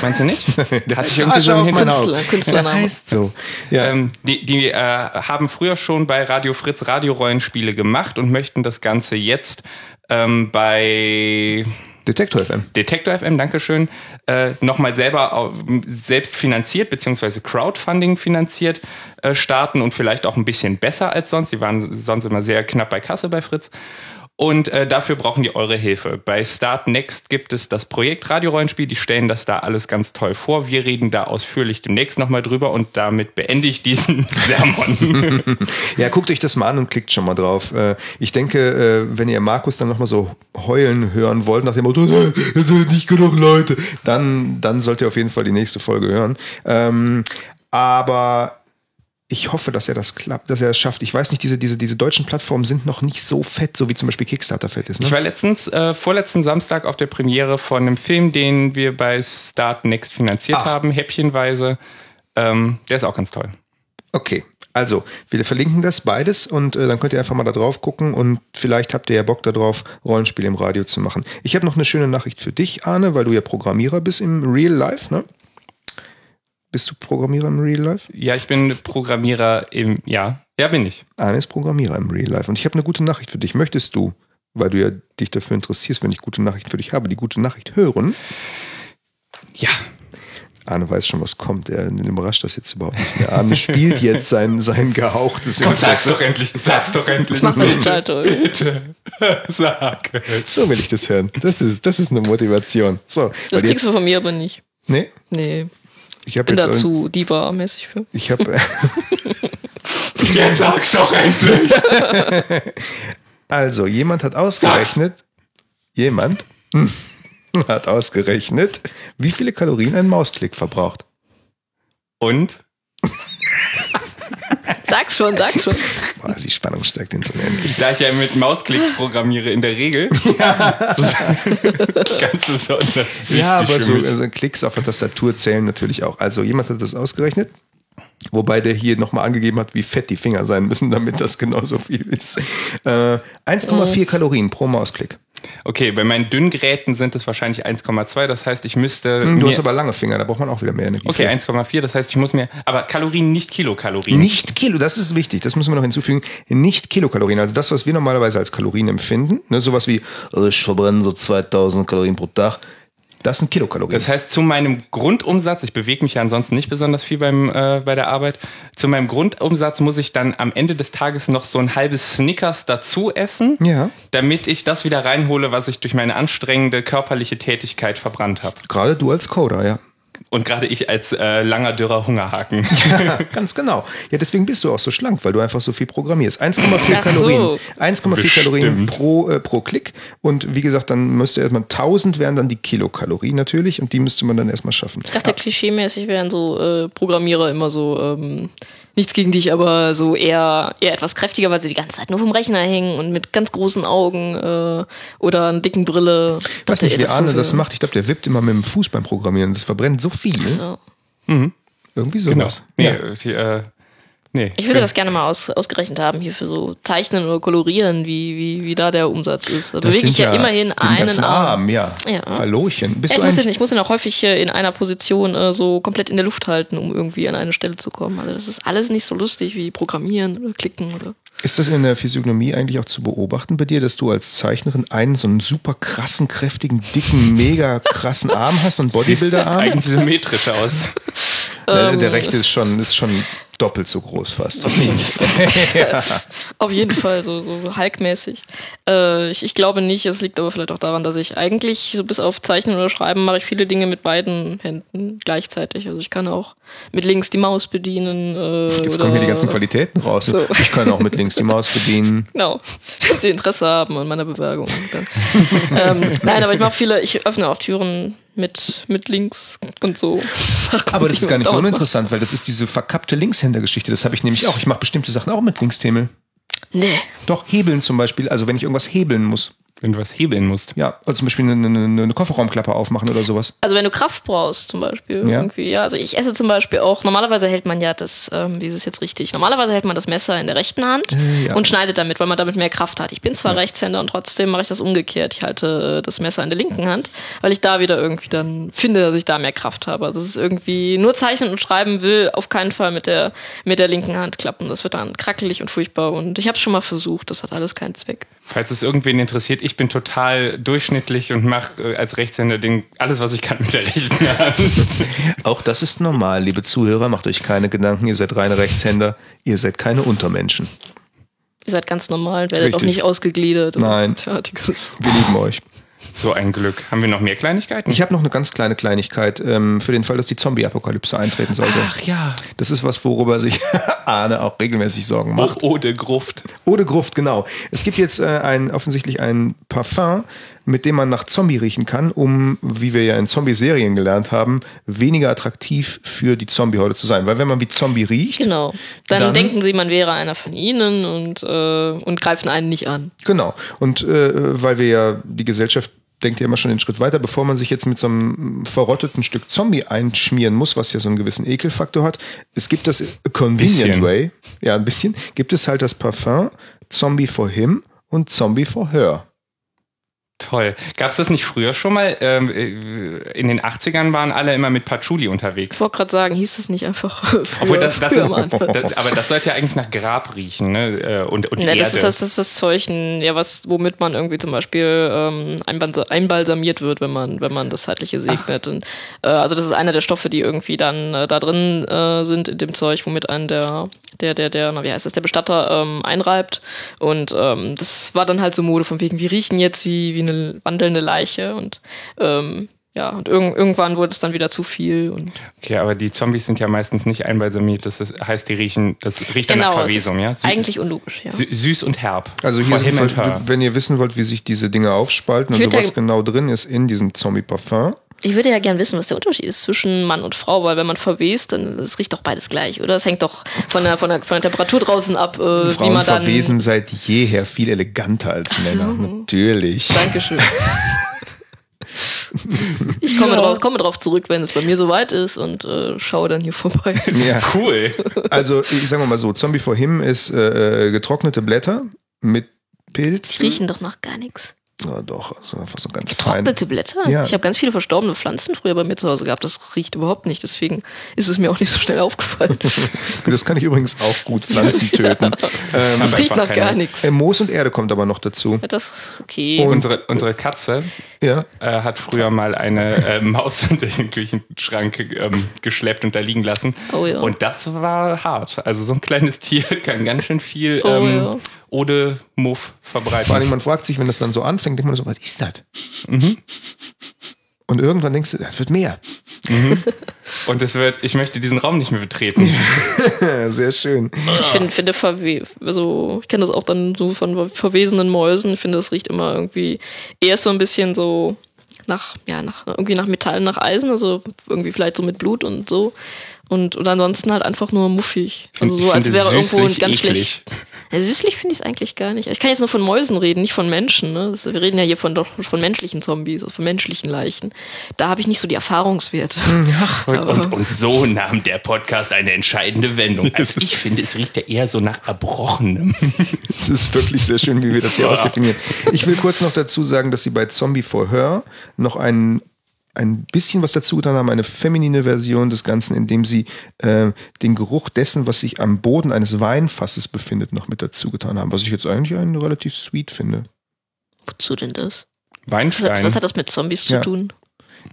Meinst du nicht? Der Hat sich irgendwie so im Künstler, Künstlername. Der heißt so. Ja. Ähm, die die äh, haben früher schon bei Radio Fritz Radiorollenspiele gemacht und möchten das Ganze jetzt ähm, bei Detektor FM. Detektor FM, Dankeschön, äh, nochmal selber selbst finanziert beziehungsweise Crowdfunding finanziert äh, starten und vielleicht auch ein bisschen besser als sonst. Die waren sonst immer sehr knapp bei Kasse bei Fritz. Und äh, dafür brauchen die eure Hilfe. Bei Start Next gibt es das Projekt Radiorollenspiel. Die stellen das da alles ganz toll vor. Wir reden da ausführlich demnächst nochmal drüber und damit beende ich diesen Sermon. Ja, guckt euch das mal an und klickt schon mal drauf. Äh, Ich denke, äh, wenn ihr Markus dann nochmal so heulen hören wollt, nach dem Motto, "Äh, es sind nicht genug Leute, dann, dann sollt ihr auf jeden Fall die nächste Folge hören. Ähm, aber ich hoffe, dass er das klappt, dass er es schafft. Ich weiß nicht, diese, diese, diese deutschen Plattformen sind noch nicht so fett, so wie zum Beispiel Kickstarter fett ist. Ne? Ich war letztens, äh, vorletzten Samstag auf der Premiere von einem Film, den wir bei Start Next finanziert Ach. haben, häppchenweise. Ähm, der ist auch ganz toll. Okay, also wir verlinken das beides und äh, dann könnt ihr einfach mal da drauf gucken und vielleicht habt ihr ja Bock darauf, Rollenspiele im Radio zu machen. Ich habe noch eine schöne Nachricht für dich, Arne, weil du ja Programmierer bist im Real Life, ne? Bist du Programmierer im Real Life? Ja, ich bin Programmierer im, ja, ja bin ich. Arne ist Programmierer im Real Life und ich habe eine gute Nachricht für dich. Möchtest du, weil du ja dich dafür interessierst, wenn ich gute Nachrichten für dich habe, die gute Nachricht hören? Ja, Arne weiß schon, was kommt. Er den überrascht das jetzt überhaupt nicht mehr. Arne spielt jetzt sein, sein gehauchtes Komm, sag's doch endlich, sag's doch endlich. Mach mal die Zeit durch. Bitte, sag es. So will ich das hören. Das ist, das ist eine Motivation. So, Das kriegst du von mir aber nicht. jetzt, nee, Nee, ich habe bin jetzt, dazu Diva-mäßig für. ich habe, Jetzt sag's doch endlich. also jemand hat ausgerechnet, jemand hat ausgerechnet, wie viele Kalorien ein Mausklick verbraucht. Und? Sag's schon, sag's schon. Boah, die Spannung steigt ins Unendliche. Da ich ja mit Mausklicks programmiere in der Regel, ist ganz besonders Ja, aber so also Klicks auf der Tastatur zählen natürlich auch. Also jemand hat das ausgerechnet, wobei der hier nochmal angegeben hat, wie fett die Finger sein müssen, damit das genauso viel ist. Äh, 1,4 Kalorien pro Mausklick. Okay, bei meinen Dünngeräten sind es wahrscheinlich 1,2, das heißt, ich müsste. Hm, Du hast aber lange Finger, da braucht man auch wieder mehr Energie. okay, für. 1,4, das heißt, ich muss mir. Aber Kalorien, nicht Kilokalorien. Nicht Kilo, das ist wichtig, das müssen wir noch hinzufügen. Nicht Kilokalorien, also das, was wir normalerweise als Kalorien empfinden, ne, sowas wie, also ich verbrenne so 2000 Kalorien pro Tag, das sind Kilokalorien. Das heißt, zu meinem Grundumsatz, ich bewege mich ja ansonsten nicht besonders viel beim, äh, bei der Arbeit, zu meinem Grundumsatz muss ich dann am Ende des Tages noch so ein halbes Snickers dazu essen, Ja. damit ich das wieder reinhole, was ich durch meine anstrengende körperliche Tätigkeit verbrannt habe. Gerade du als Coder, ja. Und gerade ich als äh, langer, dürrer Hungerhaken. Ja, ganz genau. Ja, deswegen bist du auch so schlank, weil du einfach so viel programmierst. 1,4 Ach so. Kalorien. 1,4 Kalorien pro, äh, pro Klick. Und wie gesagt, dann müsste erstmal 1000 wären dann die Kilokalorien natürlich und die müsste man dann erstmal schaffen. Ich dachte, klischeemäßig wären so äh, Programmierer immer so, ähm, nichts gegen dich, aber so eher, eher etwas kräftiger, weil sie die ganze Zeit nur vom Rechner hängen und mit ganz großen Augen äh, oder einer dicken Brille. Ich weiß nicht, wie so Arne das macht. Ich glaube, der wippt immer mit dem Fuß beim Programmieren. Das verbrennt so viel. So. Irgendwie Genau. sowas. Nee, Ja. die, äh, nee. Ich würde das gerne mal aus, ausgerechnet haben, hier für so Zeichnen oder Kolorieren, wie, wie, wie da der Umsatz ist. Da Das bewege ich sind ja, immerhin den einen Arm. Arm. Ja. Ja. Hallöchen. Bist Ja, du ich, muss ihn, ich muss ihn auch häufig äh, in einer Position äh, so komplett in der Luft halten, um irgendwie an eine Stelle zu kommen. Also das ist alles nicht so lustig wie Programmieren oder Klicken oder. Ist das in der Physiognomie eigentlich auch zu beobachten bei dir, dass du als Zeichnerin einen so einen super krassen, kräftigen, dicken, mega krassen Arm hast, so einen Sieht Bodybuilder-Arm? eigentlich symmetrisch aus. Der, der rechte ist schon, ist schon doppelt so groß fast. Auf jeden Fall, so, so Hulk-mäßig. Äh, ich, ich glaube nicht, es liegt aber vielleicht auch daran, dass ich eigentlich, so bis auf Zeichnen oder Schreiben, mache ich viele Dinge mit beiden Händen gleichzeitig. Also ich kann auch mit links die Maus bedienen. Äh, Jetzt kommen hier die ganzen Qualitäten raus. So. Ich kann auch mit links die Maus bedienen. Genau, wenn sie Interesse haben an meiner Bewerbung. Ähm, nein, aber ich mache viele, ich öffne auch Türen mit, mit links und so. Sachen, Aber das ist gar nicht so uninteressant, weil das ist diese verkappte Linkshänder-Geschichte. Das habe ich nämlich auch. Ich mache bestimmte Sachen auch mit Linkstemmel. macht. Nee. Doch, hebeln zum Beispiel. Also wenn ich irgendwas hebeln muss. Wenn du was hebeln musst. Ja, also zum Beispiel eine, eine, eine Kofferraumklappe aufmachen oder sowas. Also wenn du Kraft brauchst zum Beispiel Ja. irgendwie, ja. Also ich esse zum Beispiel auch, normalerweise hält man ja das, ähm, wie ist es jetzt richtig, normalerweise hält man das Messer in der rechten Hand Äh, ja. und schneidet damit, weil man damit mehr Kraft hat. Ich bin zwar Rechtshänder und trotzdem mache ich das umgekehrt. Ich halte äh, das Messer in der linken Hand, weil ich da wieder irgendwie dann finde, dass ich da mehr Kraft habe. Also es ist irgendwie, nur zeichnen und schreiben will auf keinen Fall mit der, mit der linken Hand klappen. Das wird dann krackelig und furchtbar und ich habe es schon mal versucht, das hat alles keinen Zweck. Falls es irgendwen interessiert, ich bin total durchschnittlich und mache äh, als Rechtshänder Ding alles, was ich kann mit der rechten Hand. Auch das ist normal, liebe Zuhörer. Macht euch keine Gedanken. Ihr seid reine Rechtshänder. Ihr seid keine Untermenschen. Ihr seid ganz normal, werdet auch Richtig. nicht ausgegliedert. Nein. Fertiges. Wir lieben euch. So ein Glück. Haben wir noch mehr Kleinigkeiten? Ich habe noch eine ganz kleine Kleinigkeit ähm, für den Fall, dass die Zombie-Apokalypse eintreten sollte. Ach ja. Das ist was, worüber sich Arne auch regelmäßig Sorgen macht. Auch Ode Gruft. Ode Gruft, genau. Es gibt jetzt äh, ein, offensichtlich ein Parfum, mit dem man nach Zombie riechen kann, um, wie wir ja in Zombie-Serien gelernt haben, weniger attraktiv für die Zombie-Horde zu sein. Weil wenn man wie Zombie riecht, Genau. Dann, Dann- denken sie, man wäre einer von ihnen und, äh, und greifen einen nicht an. Genau. Und äh, weil wir ja, die Gesellschaft denkt ja immer schon den Schritt weiter, bevor man sich jetzt mit so einem verrotteten Stück Zombie einschmieren muss, was ja so einen gewissen Ekelfaktor hat. Es gibt das Convenient Bisschen. Way, ja, ein bisschen, gibt es halt das Parfum Zombie for Him und Zombie for Her. Toll. Gab es das nicht früher schon mal? Ähm, äh, in den 80ern waren alle immer mit Patchouli unterwegs. Ich wollte gerade sagen, hieß das nicht einfach früher, Obwohl das, das, ist, das, aber das sollte ja eigentlich nach Grab riechen, ne? Äh, Und, und Ja, Erde. das ist das, ist das Zeug, ja, was, womit man irgendwie zum Beispiel ähm, einbals- einbalsamiert wird, wenn man, wenn man das Zeitliche segnet. Und, äh, also das ist einer der Stoffe, die irgendwie dann äh, da drin äh, sind in dem Zeug, womit einen der, der, der, der, na, wie heißt das, der Bestatter ähm, einreibt. Und ähm, das war dann halt so Mode von wegen, wir riechen jetzt wie, wie eine wandelnde Leiche und ähm, ja, und irg irgendwann wurde es dann wieder zu viel und Okay, aber die Zombies sind ja meistens nicht einbalsamiert. Das ist, heißt, die riechen, das riecht dann nach genau, ist Verwesung, ja? Sü- eigentlich unlogisch, ja. sü- süß und herb. Also hier sind, wenn ihr wissen wollt, wie sich diese Dinge aufspalten, Ich also würd was genau drin ist in diesem Zombie-Parfum. Ich würde ja gern wissen, was der Unterschied ist zwischen Mann und Frau, weil wenn man verwest, dann es riecht doch beides gleich, oder? Es hängt doch von der, von der, von der Temperatur draußen ab, äh, wie man dann. verwesen seit jeher viel eleganter als Männer. Natürlich. Dankeschön. Ich komme, drauf, komme drauf zurück, wenn es bei mir soweit ist und äh, schaue dann hier vorbei. Ja. Cool. Also ich sage mal so, Zombie for Him ist äh, getrocknete Blätter mit Pilzen. Die riechen doch noch gar nichts. Ja, doch, also einfach so ganz fein. Trocknete Blätter? Ja. Ich habe ganz viele verstorbene Pflanzen früher bei mir zu Hause gehabt. Das riecht überhaupt nicht. Deswegen ist es mir auch nicht so schnell aufgefallen. Das kann ich übrigens auch gut Pflanzen töten. Ähm, Das riecht nach keine- gar nichts. äh, Moos und Erde kommt aber noch dazu. Ja, Das ist okay. Und- Unsere, unsere Katze Ja, äh, hat früher mal eine äh, Maus unter den Küchenschrank ähm, geschleppt und da liegen lassen. Oh ja. Und das war hart. Also so ein kleines Tier kann ganz schön viel Oh ähm, ja. Ode Muff vor allem, verbreiten. man fragt sich, wenn das dann so anfängt, denkt man so, was ist das? Mhm. Und irgendwann denkst du, das wird mehr. Und es wird, ich möchte diesen Raum nicht mehr betreten. Sehr schön. Ich finde, finde verwe also ich kenne das auch dann so von verwesenen Mäusen. Ich finde, das riecht immer irgendwie eher so ein bisschen so nach, ja, nach, irgendwie nach Metall, nach Eisen, also irgendwie vielleicht so mit Blut und so. Und, und ansonsten halt einfach nur muffig. Also so, als wäre irgendwo ein ganz schlecht. Ja, süßlich finde ich es eigentlich gar nicht. Ich kann jetzt nur von Mäusen reden, nicht von Menschen. Ne? Das, wir reden ja hier von, doch von menschlichen Zombies, also von menschlichen Leichen. Da habe ich nicht so die Erfahrungswerte. Und, und, und so nahm der Podcast eine entscheidende Wendung. Also ich finde, es riecht ja eher so nach Erbrochenem. Es ist wirklich sehr schön, wie wir das hier ausdefinieren. Ich will kurz noch dazu sagen, dass sie bei Zombie for Her noch ein, ein bisschen was dazu getan haben, eine feminine Version des Ganzen, indem sie äh, den Geruch dessen, was sich am Boden eines Weinfasses befindet, noch mit dazu getan haben. Was ich jetzt eigentlich einen relativ sweet finde. Wozu denn das? Was Weinstein. hat, was hat das mit Zombies zu Ja. tun?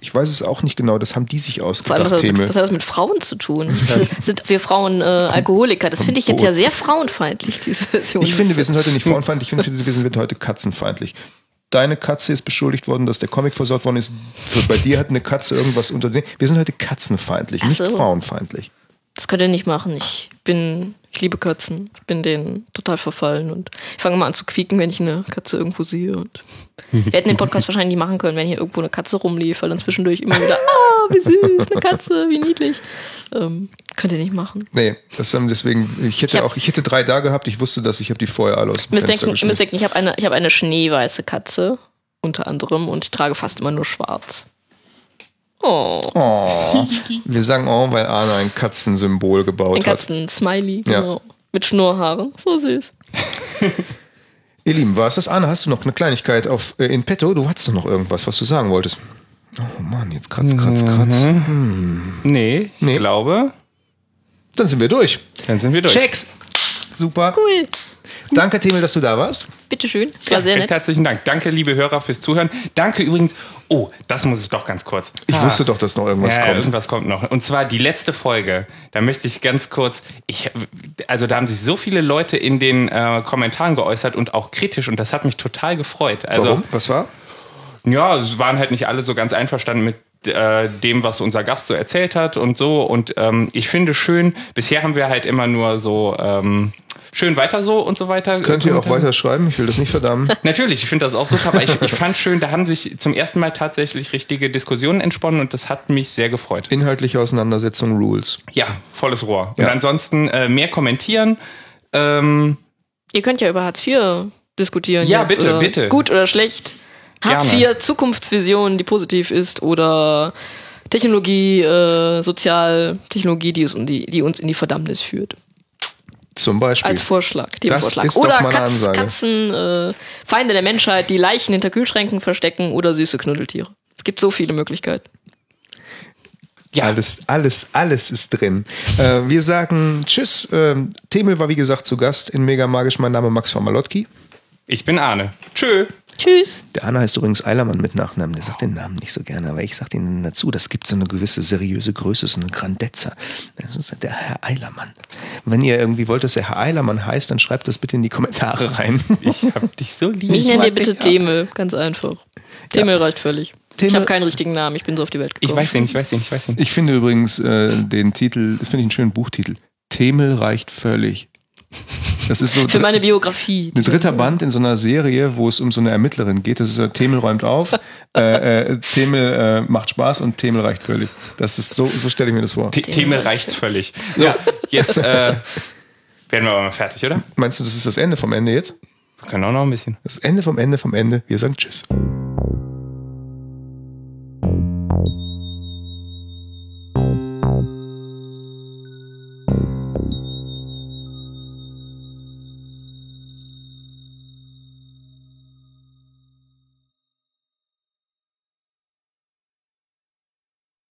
Ich weiß es auch nicht genau, das haben die sich Vor allem, ausgedacht, was hat, mit, was hat das mit Frauen zu tun? Sind wir Frauen äh, Alkoholiker? Das finde ich jetzt ja sehr frauenfeindlich, diese Version. Ich finde, wir sind heute nicht frauenfeindlich, ich finde, wir sind heute katzenfeindlich. Deine Katze ist beschuldigt worden, dass der Comic versorgt worden ist. Bei dir hat eine Katze irgendwas unter den. Wir sind heute katzenfeindlich, Ach nicht so. frauenfeindlich. Das könnt ihr nicht machen. Ich bin, ich liebe Katzen. Ich bin denen total verfallen und ich fange mal an zu quieken, wenn ich eine Katze irgendwo sehe. Und wir hätten den Podcast wahrscheinlich nicht machen können, wenn hier irgendwo eine Katze rumlief, weil dann zwischendurch immer wieder, ah, wie süß, eine Katze, wie niedlich. Ähm, könnt ihr nicht machen. Nee, das haben deswegen, ich hätte Ich hab- auch, ich hätte drei da gehabt, ich wusste das, ich habe die vorher alle aus dem müsst Fenster denken, müsst denken ich habe eine, ich habe eine schneeweiße Katze, unter anderem, und ich trage fast immer nur schwarz. Oh, Oh, wir sagen oh, weil Arne ein Katzensymbol gebaut ein hat. Katzen-Smiley, Ja. genau. Mit Schnurrhaaren. So süß. Ihr Lieben, war es das? Arne, hast du noch eine Kleinigkeit auf, äh, in petto? Du hattest doch noch irgendwas, was du sagen wolltest. Oh Mann, jetzt kratz, kratz, kratz. Nee, ich Nee. glaube, Dann sind wir durch. dann sind wir durch. Checks. Super. Cool. Danke, Themel, dass du da warst. Bitteschön. War sehr Recht nett. herzlichen Dank. Danke, liebe Hörer, fürs Zuhören. Danke übrigens. Oh, das muss ich doch ganz kurz. Ich Ah. wusste doch, dass noch irgendwas ja, kommt. irgendwas kommt noch. Und zwar die letzte Folge. Da möchte ich ganz kurz, ich, also da haben sich so viele Leute in den äh, Kommentaren geäußert und auch kritisch und das hat mich total gefreut. Also Warum? Was war? ja, es waren halt nicht alle so ganz einverstanden mit dem, was unser Gast so erzählt hat und so. Und ähm, ich finde schön, bisher haben wir halt immer nur so ähm, schön weiter so und so weiter. Könnt ihr auch weiter schreiben? Ich will das nicht verdammen. Natürlich, ich finde das auch super, aber ich, ich fand schön, da haben sich zum ersten Mal tatsächlich richtige Diskussionen entsponnen und das hat mich sehr gefreut. Inhaltliche Auseinandersetzung Rules. Ja, volles Rohr. Und Ja. ansonsten äh, mehr kommentieren. Ähm, Ihr könnt ja über Hartz IV diskutieren. Ja, jetzt, bitte, bitte. Gut oder schlecht. Hartz. IV, Zukunftsvision, die positiv ist, oder Technologie, äh, Sozialtechnologie, die, uns in die, die uns in die Verdammnis führt. Zum Beispiel. Als Vorschlag, Das Themenvorschlag. ist doch Oder mal eine Katz, Ansage. Katzen, äh, Feinde der Menschheit, die Leichen hinter Kühlschränken verstecken oder süße Knuddeltiere. Es gibt so viele Möglichkeiten. Ja. Alles, alles, alles ist drin. Äh, wir sagen Tschüss. Ähm, Themel war wie gesagt zu Gast in Mega Magisch. Mein Name Max von Malotki. Ich bin Arne. Tschö. Tschüss. Der Anna heißt übrigens Eilermann mit Nachnamen. Der sagt den Namen nicht so gerne, aber ich sag den dazu. Das gibt so eine gewisse seriöse Größe, so eine Grandezza. Das ist der Herr Eilermann. Wenn ihr irgendwie wollt, dass der Herr Eilermann heißt, dann schreibt das bitte in die Kommentare rein. Ich hab dich so lieb. Mich nennt mag ihr bitte. Temel, ganz einfach. Temel reicht völlig. Ich Temel- habe keinen richtigen Namen, ich bin so auf die Welt Ich gekommen. weiß den, ich weiß den, ich weiß den. Ich finde übrigens äh, den Titel, finde ich einen schönen Buchtitel. Themel reicht völlig. Das ist so Für meine Biografie. ein dritter Band in so einer Serie, wo es um so eine Ermittlerin geht. Das ist so, Themel räumt auf, äh, äh, Themel äh, macht Spaß und Themel reicht völlig. Das ist so, so stelle ich mir das vor. The- Thema reicht's völlig. So, jetzt äh, werden wir aber mal fertig, oder? Meinst du, das ist das Ende vom Ende jetzt? Wir können auch noch ein bisschen. Das Ende vom Ende vom Ende. Wir sagen Tschüss.